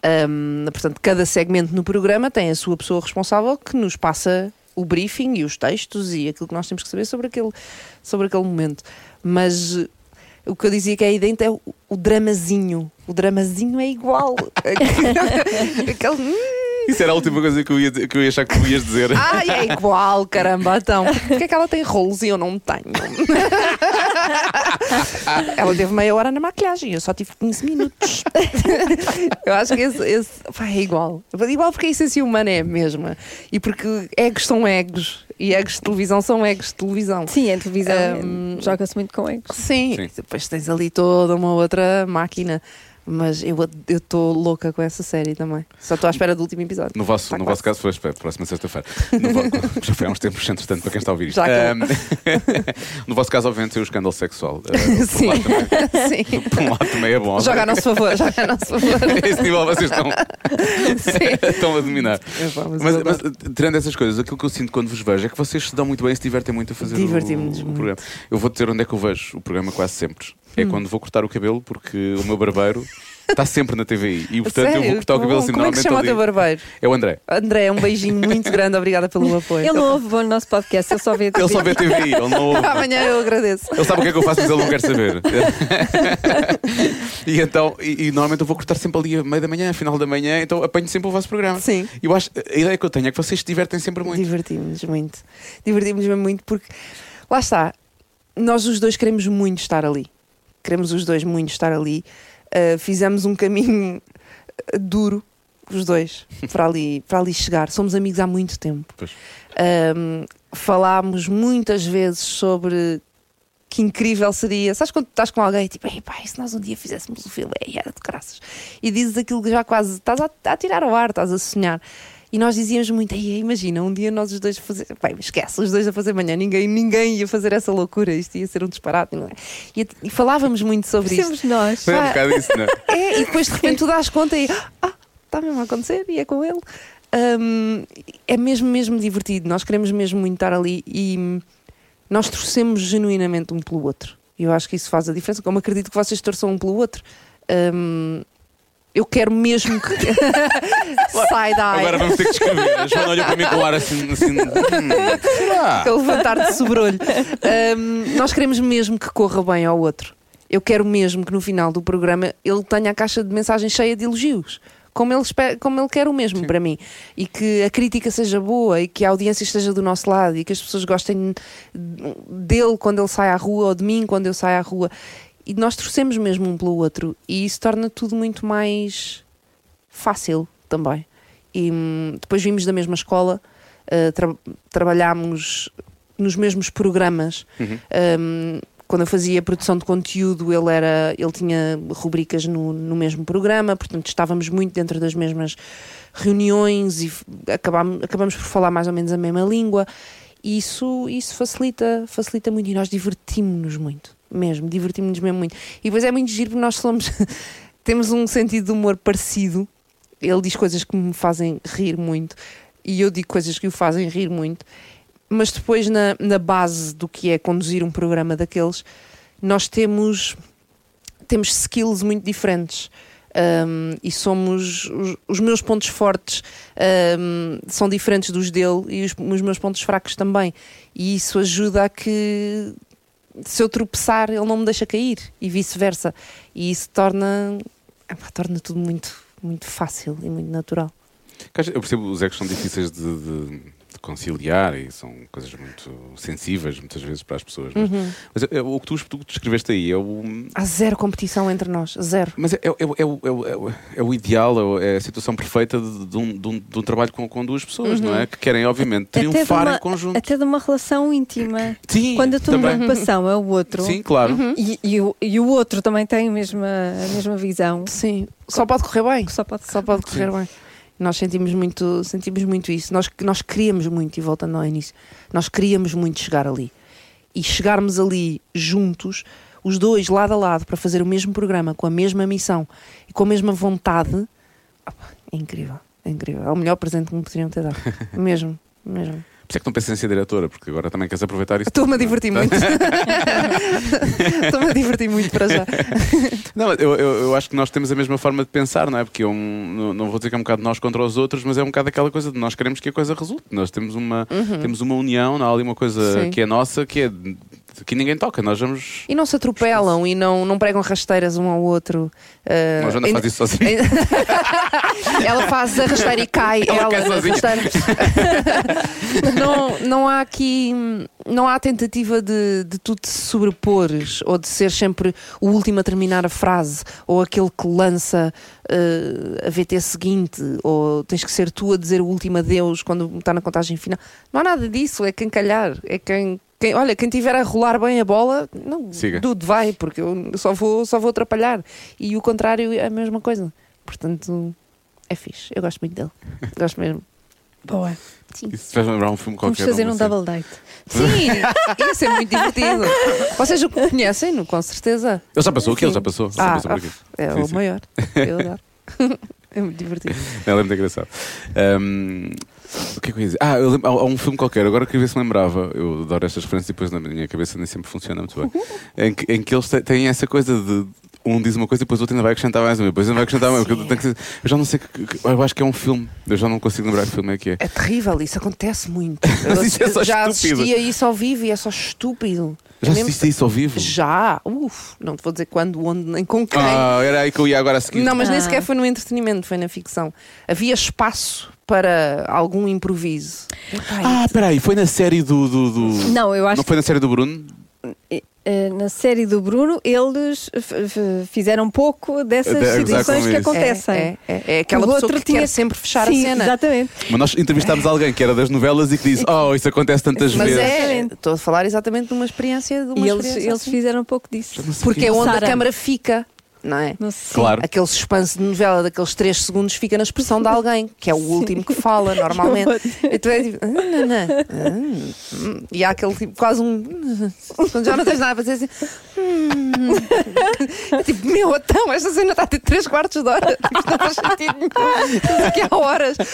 Ahm, portanto, cada segmento no programa tem a sua pessoa responsável que nos passa o briefing e os textos e aquilo que nós temos que saber sobre aquele, sobre aquele momento. Mas eh, o que eu dizia que é aí dentro é o, o dramazinho. O dramazinho é igual. *laughs* Aquele. *laughs* Isso era a última coisa que eu ia, que eu ia achar que tu ias dizer. Ai, é igual, caramba. Então, porque é que ela tem rolos e eu não tenho? *laughs* ela teve meia hora na maquilhagem, eu só tive 15 minutos. eu acho que esse, esse pá, é igual. Igual porque a essência humana é a mesma. E porque egos são egos. E egos de televisão são egos de televisão. Sim, em televisão Hum, joga-se muito com egos. Sim, Sim. depois tens ali toda uma outra máquina. Mas eu estou louca com essa série também. Só estou à espera do último episódio. No vosso, Tá no quase. vosso caso foi espera, próxima sexta-feira. *laughs* Já foi há uns tempos, entretanto, para quem está a ouvir isto. Ahm, *laughs* no vosso caso, obviamente, tem o escândalo sexual. Ah, por, *laughs* Sim. um lado também, Sim. por um lado também é bom. Joga a nosso favor, joga a nosso favor. Esse nível vocês estão, estão a dominar. Mas Mas, mas, tirando essas coisas, aquilo que eu sinto quando vos vejo é que vocês se dão muito bem e se divertem muito a fazer o, o programa. Eu vou dizer onde é que eu vejo o programa quase sempre. É Hum. quando vou cortar o cabelo, porque o meu barbeiro está sempre na TVI. E portanto eu vou Sério? cortar o cabelo assim Como é que se chama o teu barbeiro? É o André. André, um beijinho muito grande, obrigada pelo *laughs* apoio. Ele não ouve o nosso podcast, ele só vê. Ele só vê TVI, ele não ouve. *laughs* Amanhã eu agradeço. Ele sabe o que é que eu faço, mas ele não quer saber. *laughs* e então, e, e normalmente eu vou cortar sempre ali a meio da manhã, final da manhã, então apanho sempre o vosso programa. Sim. E eu acho, a ideia que eu tenho é que vocês se divertem sempre muito. Divertimos-nos muito. Divertimos-nos mesmo muito porque, lá está, nós os dois queremos muito estar ali. Queremos os dois muito estar ali. Uh, fizemos um caminho duro, os dois, para ali, para ali chegar. Somos amigos há muito tempo. Um, falámos muitas vezes sobre que incrível seria. Sabes quando estás com alguém tipo, Ei, pá, e se nós um dia fizéssemos o filme, era de graças. E dizes aquilo que já quase estás a, a tirar ao ar, estás a sonhar. E nós dizíamos muito, Ei, imagina, um dia nós os dois fazer, bem, esquece, os dois a fazer manhã, ninguém, ninguém ia fazer essa loucura, isto ia ser um disparate. não é? E, e falávamos muito sobre isto. Somos nós. Foi um bocado isso, não é? *laughs* É, e depois de repente tu dás conta e ah, está mesmo a acontecer e é com ele. Hum, é mesmo, mesmo divertido. Nós queremos mesmo muito estar ali e nós torcemos genuinamente um pelo outro. E eu acho que isso faz a diferença. Como acredito que vocês torçam um pelo outro. Hum, eu quero mesmo que. *laughs* Sai daí. Agora vamos ter que escrever. A Joana olha para mim com o ar assim. assim hum, será? a levantar de sobrolho. Hum, nós queremos mesmo que corra bem ao outro. Eu quero mesmo que no final do programa ele tenha a caixa de mensagens cheia de elogios. Como ele, espera, como ele quer o mesmo para mim. E que a crítica seja boa e que a audiência esteja do nosso lado e que as pessoas gostem dele quando ele sai à rua ou de mim quando eu saio à rua. E nós torcemos mesmo um pelo outro. E isso torna tudo muito mais fácil também. E hum, depois vimos da mesma escola, uh, tra- trabalhámos nos mesmos programas. Um, quando eu fazia produção de conteúdo, ele, era, ele tinha rubricas no, no mesmo programa, portanto estávamos muito dentro das mesmas reuniões e acabámos, acabamos por falar mais ou menos a mesma língua. E isso, isso facilita, facilita muito e nós divertimos-nos muito, mesmo, divertimos-nos mesmo muito. E depois é muito giro porque nós somos, *laughs* temos um sentido de humor parecido. Ele diz coisas que me fazem rir muito e eu digo coisas que o fazem rir muito mas depois na, na base do que é conduzir um programa daqueles, nós temos, temos skills muito diferentes. Um, e somos os, os meus pontos fortes um, são diferentes dos dele e os, os meus pontos fracos também e isso ajuda a que se eu tropeçar ele não me deixa cair e vice-versa. E isso torna torna tudo muito muito fácil e muito natural. Eu percebo os egos são difíceis de, de- de conciliar e são coisas muito sensíveis muitas vezes para as pessoas. Mas, mas é- é o que tu, tu descreveste aí é o. há zero competição entre nós zero Mas é, é, é, o- é, o- é, o- ideal, é, a situação perfeita de, de um, de, um, de um trabalho com, com duas pessoas, não é? Que querem, obviamente, triunfar uma- em conjunto. Até de uma relação íntima. Sim, Quando a tua também. preocupação é o outro Sim, claro. e, e o, e o outro também tem a mesma, a mesma visão, sim só pode correr bem só pode Só pode correr bem. Nós sentimos muito, sentimos muito isso. Nós, nós queríamos muito, e voltando ao início, nós queríamos muito chegar ali. E chegarmos ali juntos, os dois lado a lado, para fazer o mesmo programa, com a mesma missão e com a mesma vontade, é incrível. É incrível. É o melhor presente que me poderiam ter dado. *laughs* mesmo, mesmo. Por isso é que não pensas em ser diretora, porque agora também queres aproveitar isso. Estou-me a divertir muito. *laughs* Estou-me a divertir muito para já. *laughs* Não, eu, eu, eu acho que nós temos a mesma forma de pensar, não é? Porque é um, não, vou dizer que é um bocado nós contra os outros, mas é um bocado aquela coisa de nós queremos que a coisa resulte. Nós temos uma, temos uma união, não há ali uma coisa Uhum. Sim. que é nossa, que é que ninguém toca. Nós vamos. E não se atropelam e não, não pregam rasteiras um ao outro. Uh, Nós Joana faz isso sozinha. *laughs* Ela faz a rasteira e cai. Ela ela não, não há aqui. Não há tentativa de, de tu te sobrepores ou de ser sempre o último a terminar a frase ou aquele que lança uh, a VT seguinte ou tens que ser tu a dizer o último adeus quando está na contagem final. Não há nada disso, é quem calhar, é quem. Quem- olha, quem tiver a rolar bem a bola, não, Siga. dude, vai, porque eu só vou, só vou atrapalhar. E o contrário é a mesma coisa. Portanto, é fixe. Eu gosto muito dele. *laughs* Gosto mesmo. Boa. Isso faz lembrar um filme Vamos qualquer. fazer não um sei. double date. *laughs* Sim, ia ser muito divertido. Vocês o conhecem-no, com certeza. Ele já passou aqui, ele Sim. já passou. Já Ah, passou por aqui. é Sim, o sim. maior. Eu adoro. *laughs* É muito divertido. Ela é muito engraçado. Ahm, o que é que eu ia dizer? Ah, eu lembro- há, há um filme qualquer, agora queria ver se lembrava. Eu adoro estas referências e depois na minha cabeça nem sempre funciona muito bem. *laughs* em, que, em que eles têm essa coisa de. Um diz uma coisa e depois o outro ainda vai acrescentar mais uma, depois ainda vai acrescentar mais. porque Eu, já não sei. Eu acho que é um filme. Eu já não consigo lembrar que filme é que é. É terrível, isso acontece muito. *laughs* Mas Eu isso é só já estúpido. assisti a isso ao vivo e é só estúpido. Já assististe isso ao vivo? Já, uf, não te vou dizer quando, onde, nem com quem. Ah, era aí que eu ia agora a seguir. Não, mas nem Ah. sequer foi no entretenimento, foi na ficção. Havia espaço para algum improviso. Epá, Ah, peraí, foi na série do. do, do- Não, eu acho Não foi na série do Bruno? eh, na série do Bruno eles fizeram pouco dessas De- exato, situações que acontecem. É, é, é aquela O pessoa outro que tinha- quer sempre fechar Sim, a cena. Exatamente. Mas nós entrevistámos alguém que era das novelas e que disse: Oh, isso acontece tantas Mas vezes. é, estou a falar exatamente de uma experiência de uma E eles, experiência eles assim. fizeram um pouco disso. Porque é onde Sara. a câmara fica, não é? Não sei. Claro. Aquele suspense de novela daqueles 3 segundos fica na expressão de alguém, que é o último que fala *laughs* normalmente. E tu é tipo, "Ah, não, não, ah, hum." e há aquele tipo, quase um. Quando já não tens nada para dizer assim. "Hum." É tipo, meu, então, esta cena está a ter 3 quartos de hora. Tipo, não faz sentido nenhum. Aqui há horas. *laughs*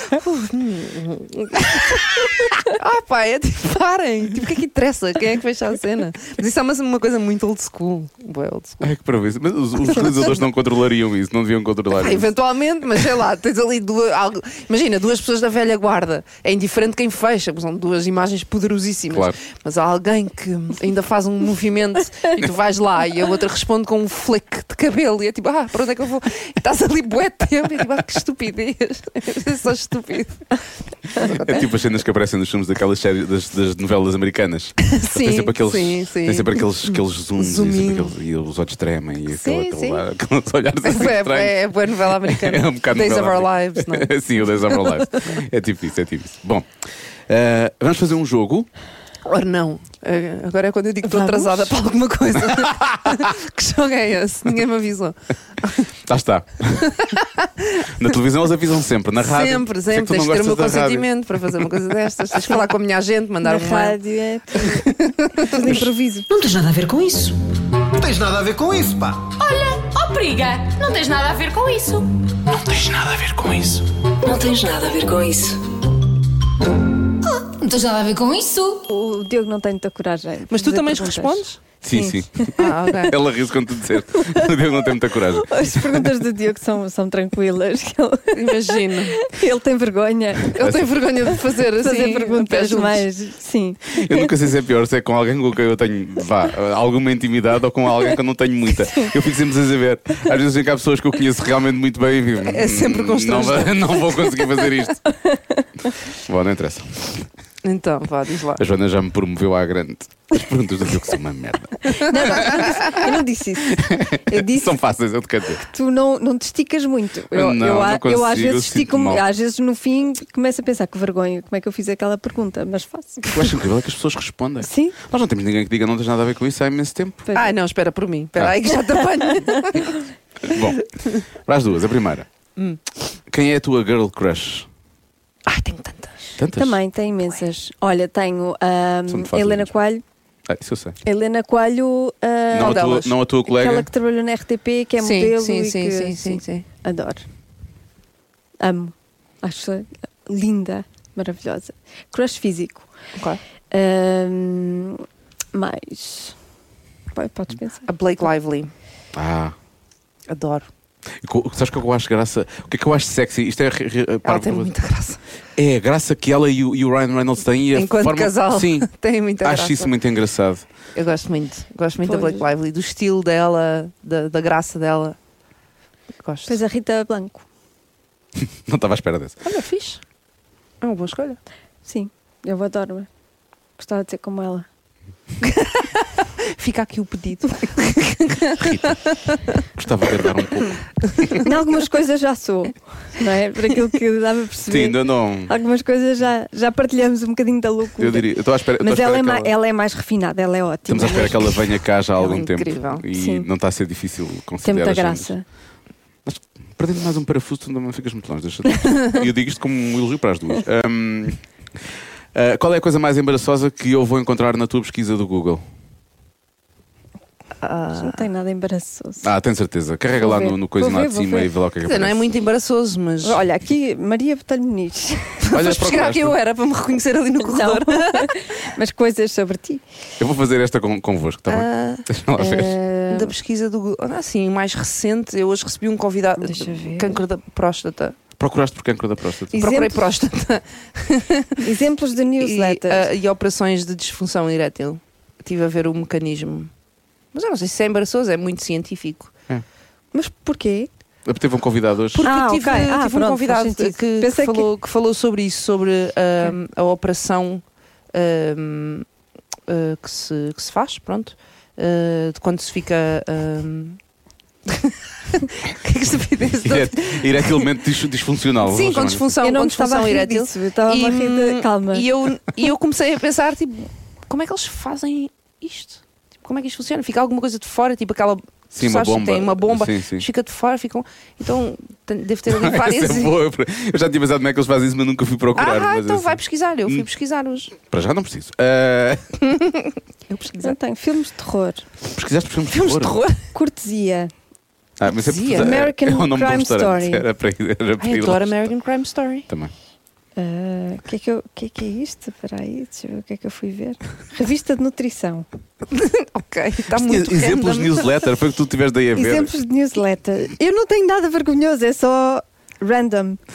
Ah, pá, é tipo, parem. Tipo, o que é que interessa? Quem é que fecha a cena? Mas isso é uma, uma coisa muito old school. Bué old school. Ai, que para Mas os, os realizadores não controlariam isso, não deviam controlar Ah, isso. eventualmente, mas sei lá, tens ali duas. algo- imagina, duas pessoas da velha guarda. É indiferente quem fecha, são duas imagens poderosíssimas. Claro. Mas há alguém que ainda faz um movimento e tu vais lá e a outra responde com um flick de cabelo e é tipo, ah, para onde é que eu vou? E estás ali bué tempo e é tipo, ah, que estupidez. *laughs* É só estúpido. É tipo as cenas que aparecem nos filmes daquelas séries das, das novelas americanas. *laughs* tem Sim, sempre aqueles, sim, sim. Tem sempre aqueles, aqueles zooms Zoom e, sempre aqueles- e os olhos tremem e Sim, aquele, sim. *laughs* aquele, aqueles olhares assim É, estranhos. é, é boa novela americana. *laughs* É um bocado Days of Our. Lives, não é? *laughs* Sim, o Days of Our Lives. É tipo isso, é tipo isso. Bom, eh, vamos fazer um jogo. Ora não, Eh, agora é quando eu digo que estou atrasada para alguma coisa. *laughs* que jogo é esse? Ninguém me avisou. Lá está. Na televisão eles avisam sempre, na rádio. sempre, é sempre. Tens de ter o meu consentimento para fazer uma coisa destas. Tens de falar com a minha agente, mandar Na um mail. rádio é tudo, *laughs* tudo improviso. Não tens nada a ver com isso. Não tens nada a ver com isso, pá. Olha, ó periga, não tens nada a ver com isso. Não tens nada a ver com isso. Não tens nada a ver com isso. Não tens nada a ver com isso. O Diogo não tem muita coragem. Mas tu também respondes? Sim, sim. *laughs* Ah, ok. Ela ri quando tu disser. O Deus não tem muita coragem. As perguntas do Diogo são, são tranquilas. que *laughs* Ele, Imagino. ele tem vergonha Eu tenho vergonha de fazer assim. fazer perguntas mais. Sim. Eu nunca sei se é pior, se é com alguém com quem eu tenho vá, alguma intimidade ou com alguém que eu não tenho muita. *laughs* Eu fico sempre a saber. Às vezes vem cá pessoas que eu conheço realmente muito bem e digo, É sempre "Hum, não, constrangedor." vai- não vou conseguir fazer isto. Bom, não interessa. Então, vá, diz lá. A Joana já me promoveu à grande. As perguntas do Diogo são uma merda. Não, não, eu não disse- eu não disse isso. Eu disse São fáceis, eu te quero dizer. que tu não, não te esticas muito. Eu, Não, eu, não a- eu consigo, às eu vezes sinto estico mal. às vezes no fim começo a pensar que vergonha, como é que eu fiz aquela pergunta, mas faço. O que eu acho incrível é que as pessoas respondem. Sim. Nós não temos ninguém que diga não tens nada a ver com isso há imenso tempo. Pois Ah, não, espera por mim. Espera Ah. aí que já te apanho. *laughs* Bom, para as duas. A primeira. Hum. Quem é a tua girl crush? Ai, tenho tantas. Tantas? Também tem imensas. Olha, tenho a Helena. Coelho. Ah, isso eu sei. Helena Coelho, ah, Não a, tua, não a tua colega? aquela que trabalhou na RTP, que é sim, modelo sim, e sim, que sim, sim, sim. adoro. Amo. Acho linda. maravilhosa. Crush físico. Ok. Ahm, mais. Podes pensar. A Blake Lively. Ah. Adoro. Sabes o que é que eu acho graça? O que é que eu acho sexy? Isto é. re- Ela para- tem muita graça. É a graça que ela e o, e o Ryan Reynolds têm e a Enquanto forma... casal. Sim, *laughs* Tem muita acho graça. isso muito engraçado. Eu gosto muito. Gosto muito da Pois. Blake Lively, do estilo dela, da, da graça dela. Gosto. Depois a Rita Blanco. *laughs* Não estava à espera dessa. Olha, fixe. É uma boa escolha. Sim, eu adoro-me. Gostava de ser como ela. *laughs* Fica aqui o pedido. Gostava de dar um pouco. Em algumas coisas já sou, não é? Por aquilo que dava a perceber. Sim, ainda não. Algumas coisas já, já partilhamos um bocadinho da loucura. Eu diria. eu Estou à espera. Mas à ela é, espera mais, ela- ela é mais refinada, ela é ótima. Estamos à espera que ela venha cá já há Ela é algum tempo. incrível. E Sim. não está a ser difícil Tem considerar. muita graça. Perdendo mais um parafuso, tu não ficas muito longe. Deixa E eu digo isto como um elogio para as duas. Ahm, ah, qual é a coisa mais embaraçosa que eu vou encontrar na tua pesquisa do Google? Mas Não tem nada embaraçoso. Ah, tenho certeza. Carrega Vou lá ver. no, no coisa lá de cima ver. e vê lá o que é que dizer, não é muito embaraçoso, mas. Olha, aqui Maria Botelho Muniz. Olha, procuraste. quem eu era para me reconhecer ali no corredor. *laughs* Mas coisas sobre ti. Eu vou fazer esta com, convosco, está bem? Ah, Deixa lá ver. Eh, da pesquisa do Google. Ah, sim, mais recente, eu hoje recebi um convidado. Deixa ver. Câncer da próstata. Procuraste por cancro da próstata. Exemplos- Procurei próstata. exemplos de *laughs* E, newsletters. ah, e operações de disfunção erétil. Estive a ver o mecanismo. Mas eu não sei se é embaraçoso, é muito científico. Mas porquê? Teve um convidado hoje. Porque Ah, tive, ok. Ah, tive um pronto, convidado que, que Pensei que- falou, que... falou sobre isso, sobre ahm, a operação ahm, ah, que, se, que se faz, pronto, ah, de quando se fica. ahm, *laughs* que *laughs* estupidez. Ire- Eretilmente dis- disfuncional. Sim, com disfunção, eu não com estava a disfunção erétil. disso. Eu estava a rir de... Calma. E eu, e eu comecei a pensar, tipo, como é que eles fazem isto? Como é que isto funciona? Fica alguma coisa de fora, tipo aquela. Sim, uma bomba. Tem uma bomba, Sim, sim. fica de fora, ficam. Então, deve ter *laughs* ali várias. É boa. Eu já tinha pensado como é que eles fazem isso, mas nunca fui procurar. Ah, então assim- vai pesquisar. Eu fui Hum. pesquisar hoje. Para já não preciso. Ah, *laughs* Eu pesquisei. Não tenho. Filmes de terror. pesquisaste filmes de Filmes de terror? terror. Cortesia. Ah, mas é. American *laughs* é o nome de um Crime. Story. Era para era para Ai, ir adoro lá. American Crime Story. Também. Ah, O que, é que, eu- que é que é isto? Espera aí, deixa eu ver o que é que eu fui ver. Revista de nutrição. *laughs* Ok, está Tinha muito exemplos de newsletter, foi o que tu tiveste daí a ver. Exemplos de newsletter. Eu não tenho nada vergonhoso, é só random. *laughs*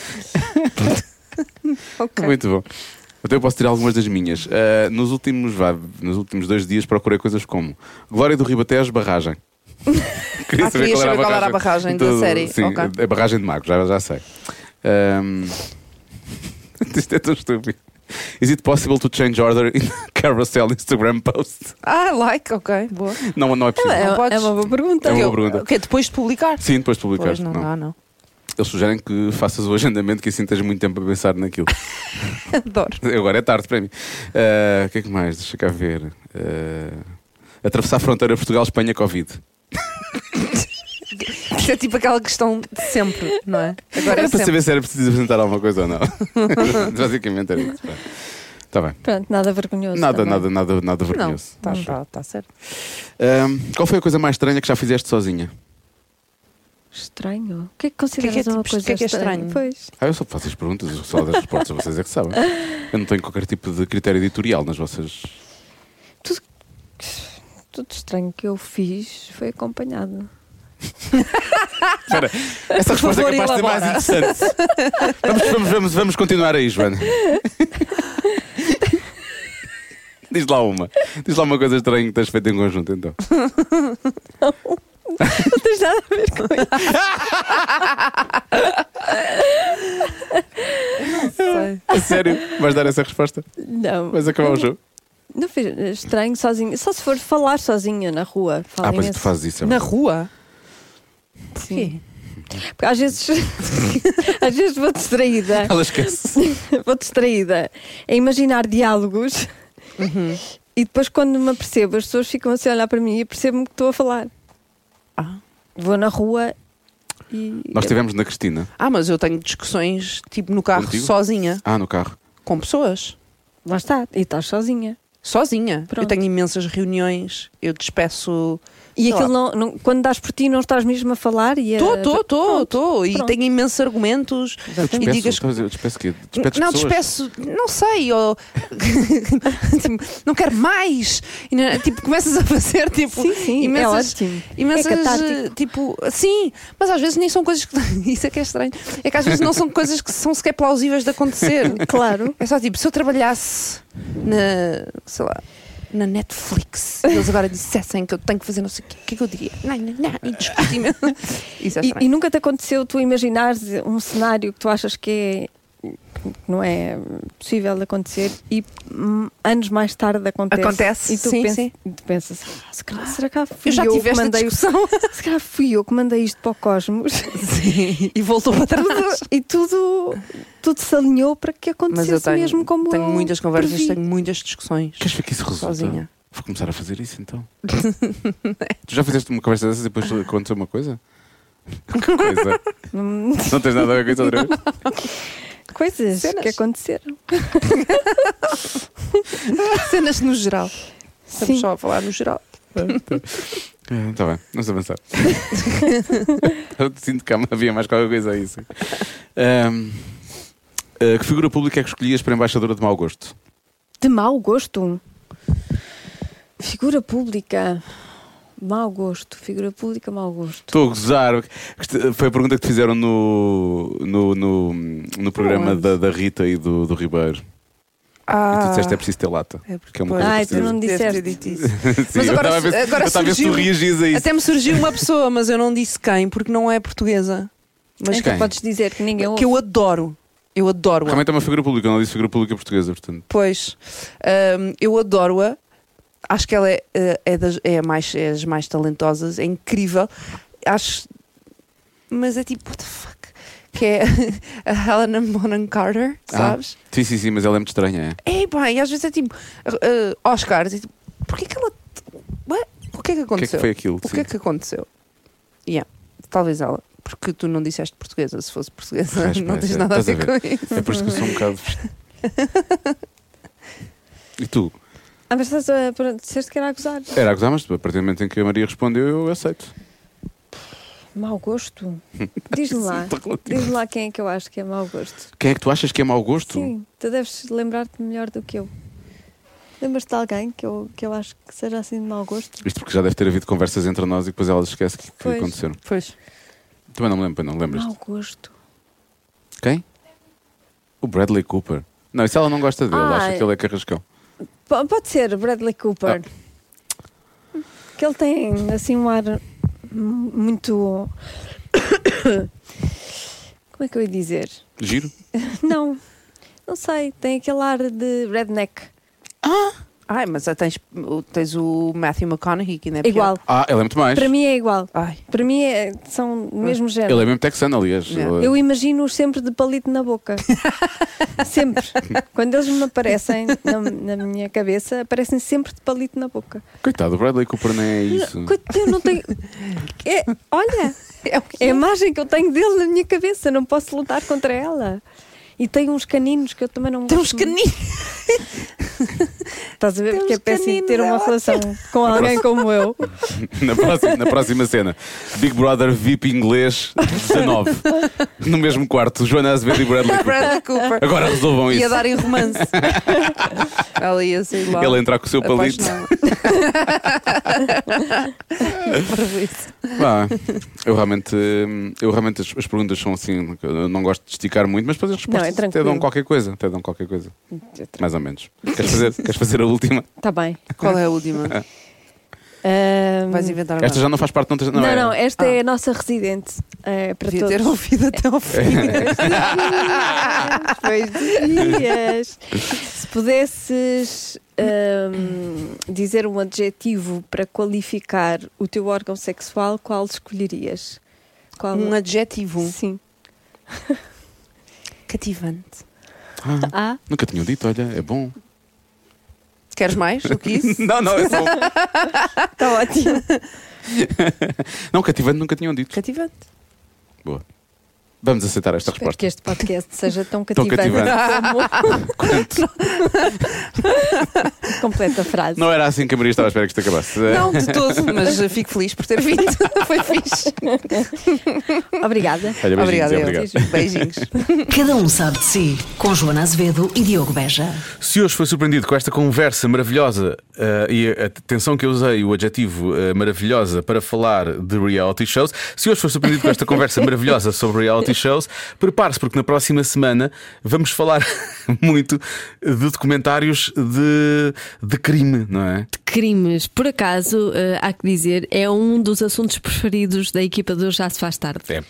Ok. Muito bom. Até eu posso tirar algumas das minhas. Ah, nos, últimos, vá, nos últimos dois dias procurei coisas como Glória do Ribatejo, barragem. *laughs* Queria Ah, saber qual era a barragem da série. Sim, Ok. a barragem de Marcos, já, já sei. Ahm, *laughs* Isto é tão estúpido. Is it possible to change order in *laughs* carousel Instagram post? Ah, like, ok, boa. Não, não é possível. É, Não podes? é uma boa pergunta. É uma Ok, boa pergunta. ok, depois de publicar? Sim, depois de publicar. Pois não, Não. dá, não. Eles sugerem que faças o agendamento, que assim tens muito tempo a pensar naquilo. *laughs* Adoro. Agora é tarde para mim. Ah, O que é que mais? Deixa cá ver. Ah, atravessar a fronteira Portugal-Espanha Covid. Isso é tipo aquela questão de sempre, não é? Agora é Era para sempre. saber se era preciso apresentar alguma coisa ou não. *laughs* Basicamente era isso. Está bem. Pronto, nada vergonhoso. Nada, também. nada, nada, nada Não, vergonhoso. está tá, tá certo. Ahm, qual foi a coisa mais estranha que já fizeste sozinha? Estranho. O que é que consideras O que é que é uma tipo- coisa que é que é estranha? estranho? Pois. Ah, eu só faço as perguntas, eu só das respostas, vocês é que sabem. Eu não tenho qualquer tipo de critério editorial nas vossas. Tudo estranho que eu fiz foi acompanhado. Espera, essa resposta favor, é capaz de ser mais elabora. interessante. Vamos, vamos, vamos, vamos continuar aí, Joana. Diz lá uma. Diz lá uma coisa estranha que tens feito em conjunto, então. Não tens nada a ver com isso. Sei. A sério? Vais dar essa resposta? Não. Vais acabar o jogo? Não fiz estranho sozinho. Só se for falar sozinha na rua. Ah, pois tu fazes isso. É Na verdade. rua? Sim. Porque às vezes, *laughs* às vezes vou distraída. Ela esquece. *laughs* vou distraída a imaginar diálogos Uhum. e depois quando me apercebo as pessoas ficam assim a olhar para mim e percebo-me que estou a falar. Ah. Vou na rua e. Nós estivemos na Cristina. Ah, mas eu tenho discussões tipo no carro Contigo? sozinha, Ah, no carro. com pessoas. Lá está, e estás sozinha. Sozinha. Pronto. Eu tenho imensas reuniões, eu despeço E aquilo não, não- quando dás por ti, não estás mesmo a falar e a. Estou, estou, estou, estou. E tenho imensos argumentos. Eu E despeço, digas dizer, eu despeço o quê? Despedes não, despeço, não sei, ou tipo, *laughs* não quero mais. E, tipo, começas a fazer tipo, Sim, sim, é imensas, ótimo. imensas É tipo, sim, mas às vezes nem são coisas que. *laughs* Isso é que é estranho. É que às vezes não são coisas que são sequer plausíveis de acontecer. *laughs* Claro. É só tipo, se eu trabalhasse na, sei lá, na Netflix eles agora dissessem que eu tenho que fazer não sei o quê, o que é que eu diria? Não, não, não, e. *laughs* Isso é E, e nunca te aconteceu tu imaginares um cenário que tu achas que é não é possível de acontecer e hum, anos mais tarde acontece. Acontece, e tu, sim, pensas, sim. E tu pensas, "Ah, se calhar, será que fui eu já eu que mandei o- discussão. *laughs* se calhar fui eu que mandei isto para o cosmos Sim, *laughs* e voltou para trás. Tudo- e tudo, tudo se alinhou para que Mas acontecesse eu tenho, mesmo como tenho eu muitas conversas, previ. tenho muitas discussões. Queres ver que isso resulta? Sozinha. Vou começar a fazer isso então. *laughs* tu já fizeste uma conversa dessas e depois aconteceu uma coisa? Que coisa? Não tens nada a ver com isso outra vez? Coisas Cenas. que aconteceram. *laughs* Cenas no geral. Estamos Sim. só a falar no geral. Está *laughs* bem, vamos avançar. *laughs* eu sinto que havia mais qualquer coisa a isso. Ahm, ah, que figura pública é que escolhias para embaixadora de mau gosto? De mau gosto. Figura pública. Mau gosto. Figura pública, mau gosto. Estou a gozar. Foi a pergunta que te fizeram no, no, no, no programa da, da Rita e do, do Ribeiro. Ah, E tu disseste é preciso ter lata. É porque que é uma coisa Ai, tu não precisa- disseste. *laughs* Sim, Mas eu agora- estava a ver, se- agora eu estava a ver se tu surgiu- reagias a isso. Até me surgiu uma pessoa, mas eu não disse quem, porque não é portuguesa. Mas então quem? podes dizer que ninguém ouve. que eu adoro. Eu adoro-a. Realmente é uma figura pública, eu não disse figura pública portuguesa, portanto. Pois, hum, eu adoro-a. Acho que ela é, eh, é, das, é, a mais, é as mais talentosas, é incrível. Acho. Mas é tipo, what the fuck? Que é *laughs* a Helena Bonham Carter, Ah. sabes? Sim, sim, sim, mas ela é muito estranha. É? É, pá, e às vezes é tipo, uh, Oscars, é tipo, porquê que ela. Ué? O que é que O que é aconteceu? que foi aquilo? O que é que aconteceu? Yeah, talvez ela. Porque tu não disseste portuguesa. Se fosse portuguesa, Pois, *laughs* não tens é. nada a ver, a ver. com isso. É por isso que eu sou um bocado. *laughs* e tu? Ah, mas estás a. Disseste que era a gozar. Era a gozar, mas a partir do momento em que a Maria respondeu, eu aceito. Mau gosto? Diz-me *laughs* lá. Diz-me lá quem é que eu acho que é mau gosto. Quem é que tu achas que é mau gosto? Sim, tu deves lembrar-te melhor do que eu. Lembras-te de alguém que eu, que eu acho que seja assim de mau gosto? Isto porque já deve ter havido conversas entre nós e depois ela esquece que, que aconteceram. Pois. Também não me lembro, não lembras? Mau gosto. Quem? O Bradley Cooper. Não, isso ela não gosta dele, Ah, acha que ele é carrascão. P- pode ser Bradley Cooper. Ah. Que ele tem assim um ar muito. *coughs* Como é que eu ia dizer? Giro? *laughs* Não, não sei. Tem aquele ar de redneck. Ai, mas tens, o- tens o Matthew McConaughey, que ainda é pior. Igual. Ah, ele é muito mais. Para mim é igual. Ai, Para mim é- são do mesmo género. Ele é mesmo texano, aliás. Yeah. Ele- Eu imagino-os sempre de palito na boca. *laughs* sempre. Quando eles me aparecem na, na minha cabeça, aparecem sempre de palito na boca. Coitado, o Bradley Cooper não é isso. Coitado, Eu não tenho. É, olha, *laughs* é o é a imagem que eu tenho dele na minha cabeça. Não posso lutar contra ela. E tem uns caninos que eu também não Tem gosto uns muito. caninos. *laughs* Estás a ver tem porque é uns péssimo ter é uma ótimo. relação com alguém como eu. *laughs* Na próxima, na próxima cena, Big Brother VIP inglês 19. No mesmo quarto, Joana Azevedo e Bradley Cooper. Bradley Cooper. Agora resolvam Ia isso. dar em romance. *laughs* Ela ia sair lá. Ele entrar com o seu palito. Pá, eu realmente, eu realmente as, as perguntas são assim, eu não gosto de esticar muito, mas depois as Não, é respostas até tranquilo. dão qualquer coisa, até dão qualquer coisa, mais ou menos. Queres fazer, queres fazer a última? Está *laughs* bem. Qual é a última? *laughs* Ahm, Vais inventar uma. Esta já não faz parte, não, tens- Não, não, não, é? esta Ah. é a nossa residente. É para Devia todos. ter ouvido até ao fim. *laughs* Depois de dias. Se pudesses hum, dizer um adjetivo para qualificar o teu órgão sexual, qual escolherias? Qual? Um adjetivo. Sim. Cativante. Ah, Nunca tinham dito, olha, é bom. Queres mais do que isso? *laughs* Não, não, é bom. está *laughs* ótimo. *laughs* Não, cativante nunca tinham dito. Cativante. Boa. Vamos aceitar esta Espero resposta. que este podcast seja tão Tão cativante como. *laughs* *laughs* Completa frase. Não era assim que a Maria estava à espera que isto acabasse. Não, de todo, mas fico feliz por ter vindo. *laughs* Foi fixe. Obrigada. Olha, beijinhos, Obrigada, eu. obrigado. Beijinhos. Cada um sabe de si. Com Joana Azevedo e Diogo Beja. Se hoje foi surpreendido com esta conversa maravilhosa eh, e a atenção que eu usei, o adjetivo eh, maravilhosa, para falar de reality shows, se hoje foi surpreendido com esta conversa maravilhosa sobre reality shows, prepare-se, porque na próxima semana vamos falar *laughs* muito de documentários de, de crime, não é? Crimes, por acaso, eh, há que dizer, é um dos assuntos preferidos da equipa do Já Se Faz Tarde. É.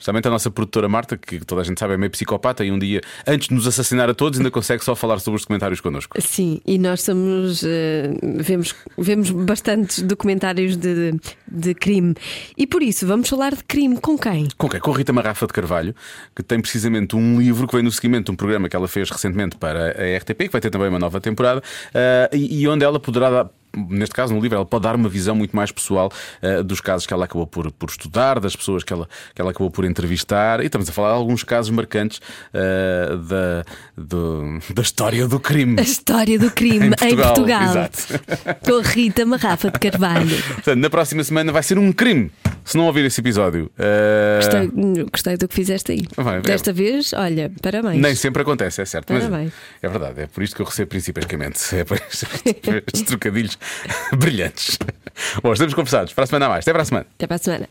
Justamente a nossa produtora Marta, que toda a gente sabe é meio psicopata, e um dia, antes de nos assassinar a todos, ainda consegue só falar sobre os documentários connosco. Sim, e nós somos. eh, vemos, vemos bastantes documentários de, de crime. E por isso, vamos falar de crime com quem? Com quem? Com a Rita Marrafa de Carvalho, que tem precisamente um livro que vem no seguimento de um programa que ela fez recentemente para a RTP, que vai ter também uma nova temporada, ah, e, e onde ela poderá dar. Neste caso, no livro, ela pode dar uma visão muito mais pessoal ah, dos casos que ela acabou por, por estudar, das pessoas que ela, que ela acabou por entrevistar. E estamos a falar de alguns casos marcantes ah, da, do- da história do crime. A história do crime Em *laughs* em Portugal, Portugal. exato. *laughs* Com a Rita Marrafa de Carvalho. Portanto, na próxima semana vai ser um crime se não ouvir esse episódio. Ah, Gostei, gostei do que fizeste aí. Vai, é. Desta vez, olha, parabéns. Nem sempre acontece, é certo. Parabéns. é verdade, é por isto que eu recebo principalmente. É por *laughs* estes trocadilhos brilhantes. Bom, estamos conversados. Para a semana a mais. Até para a semana. Até para a semana.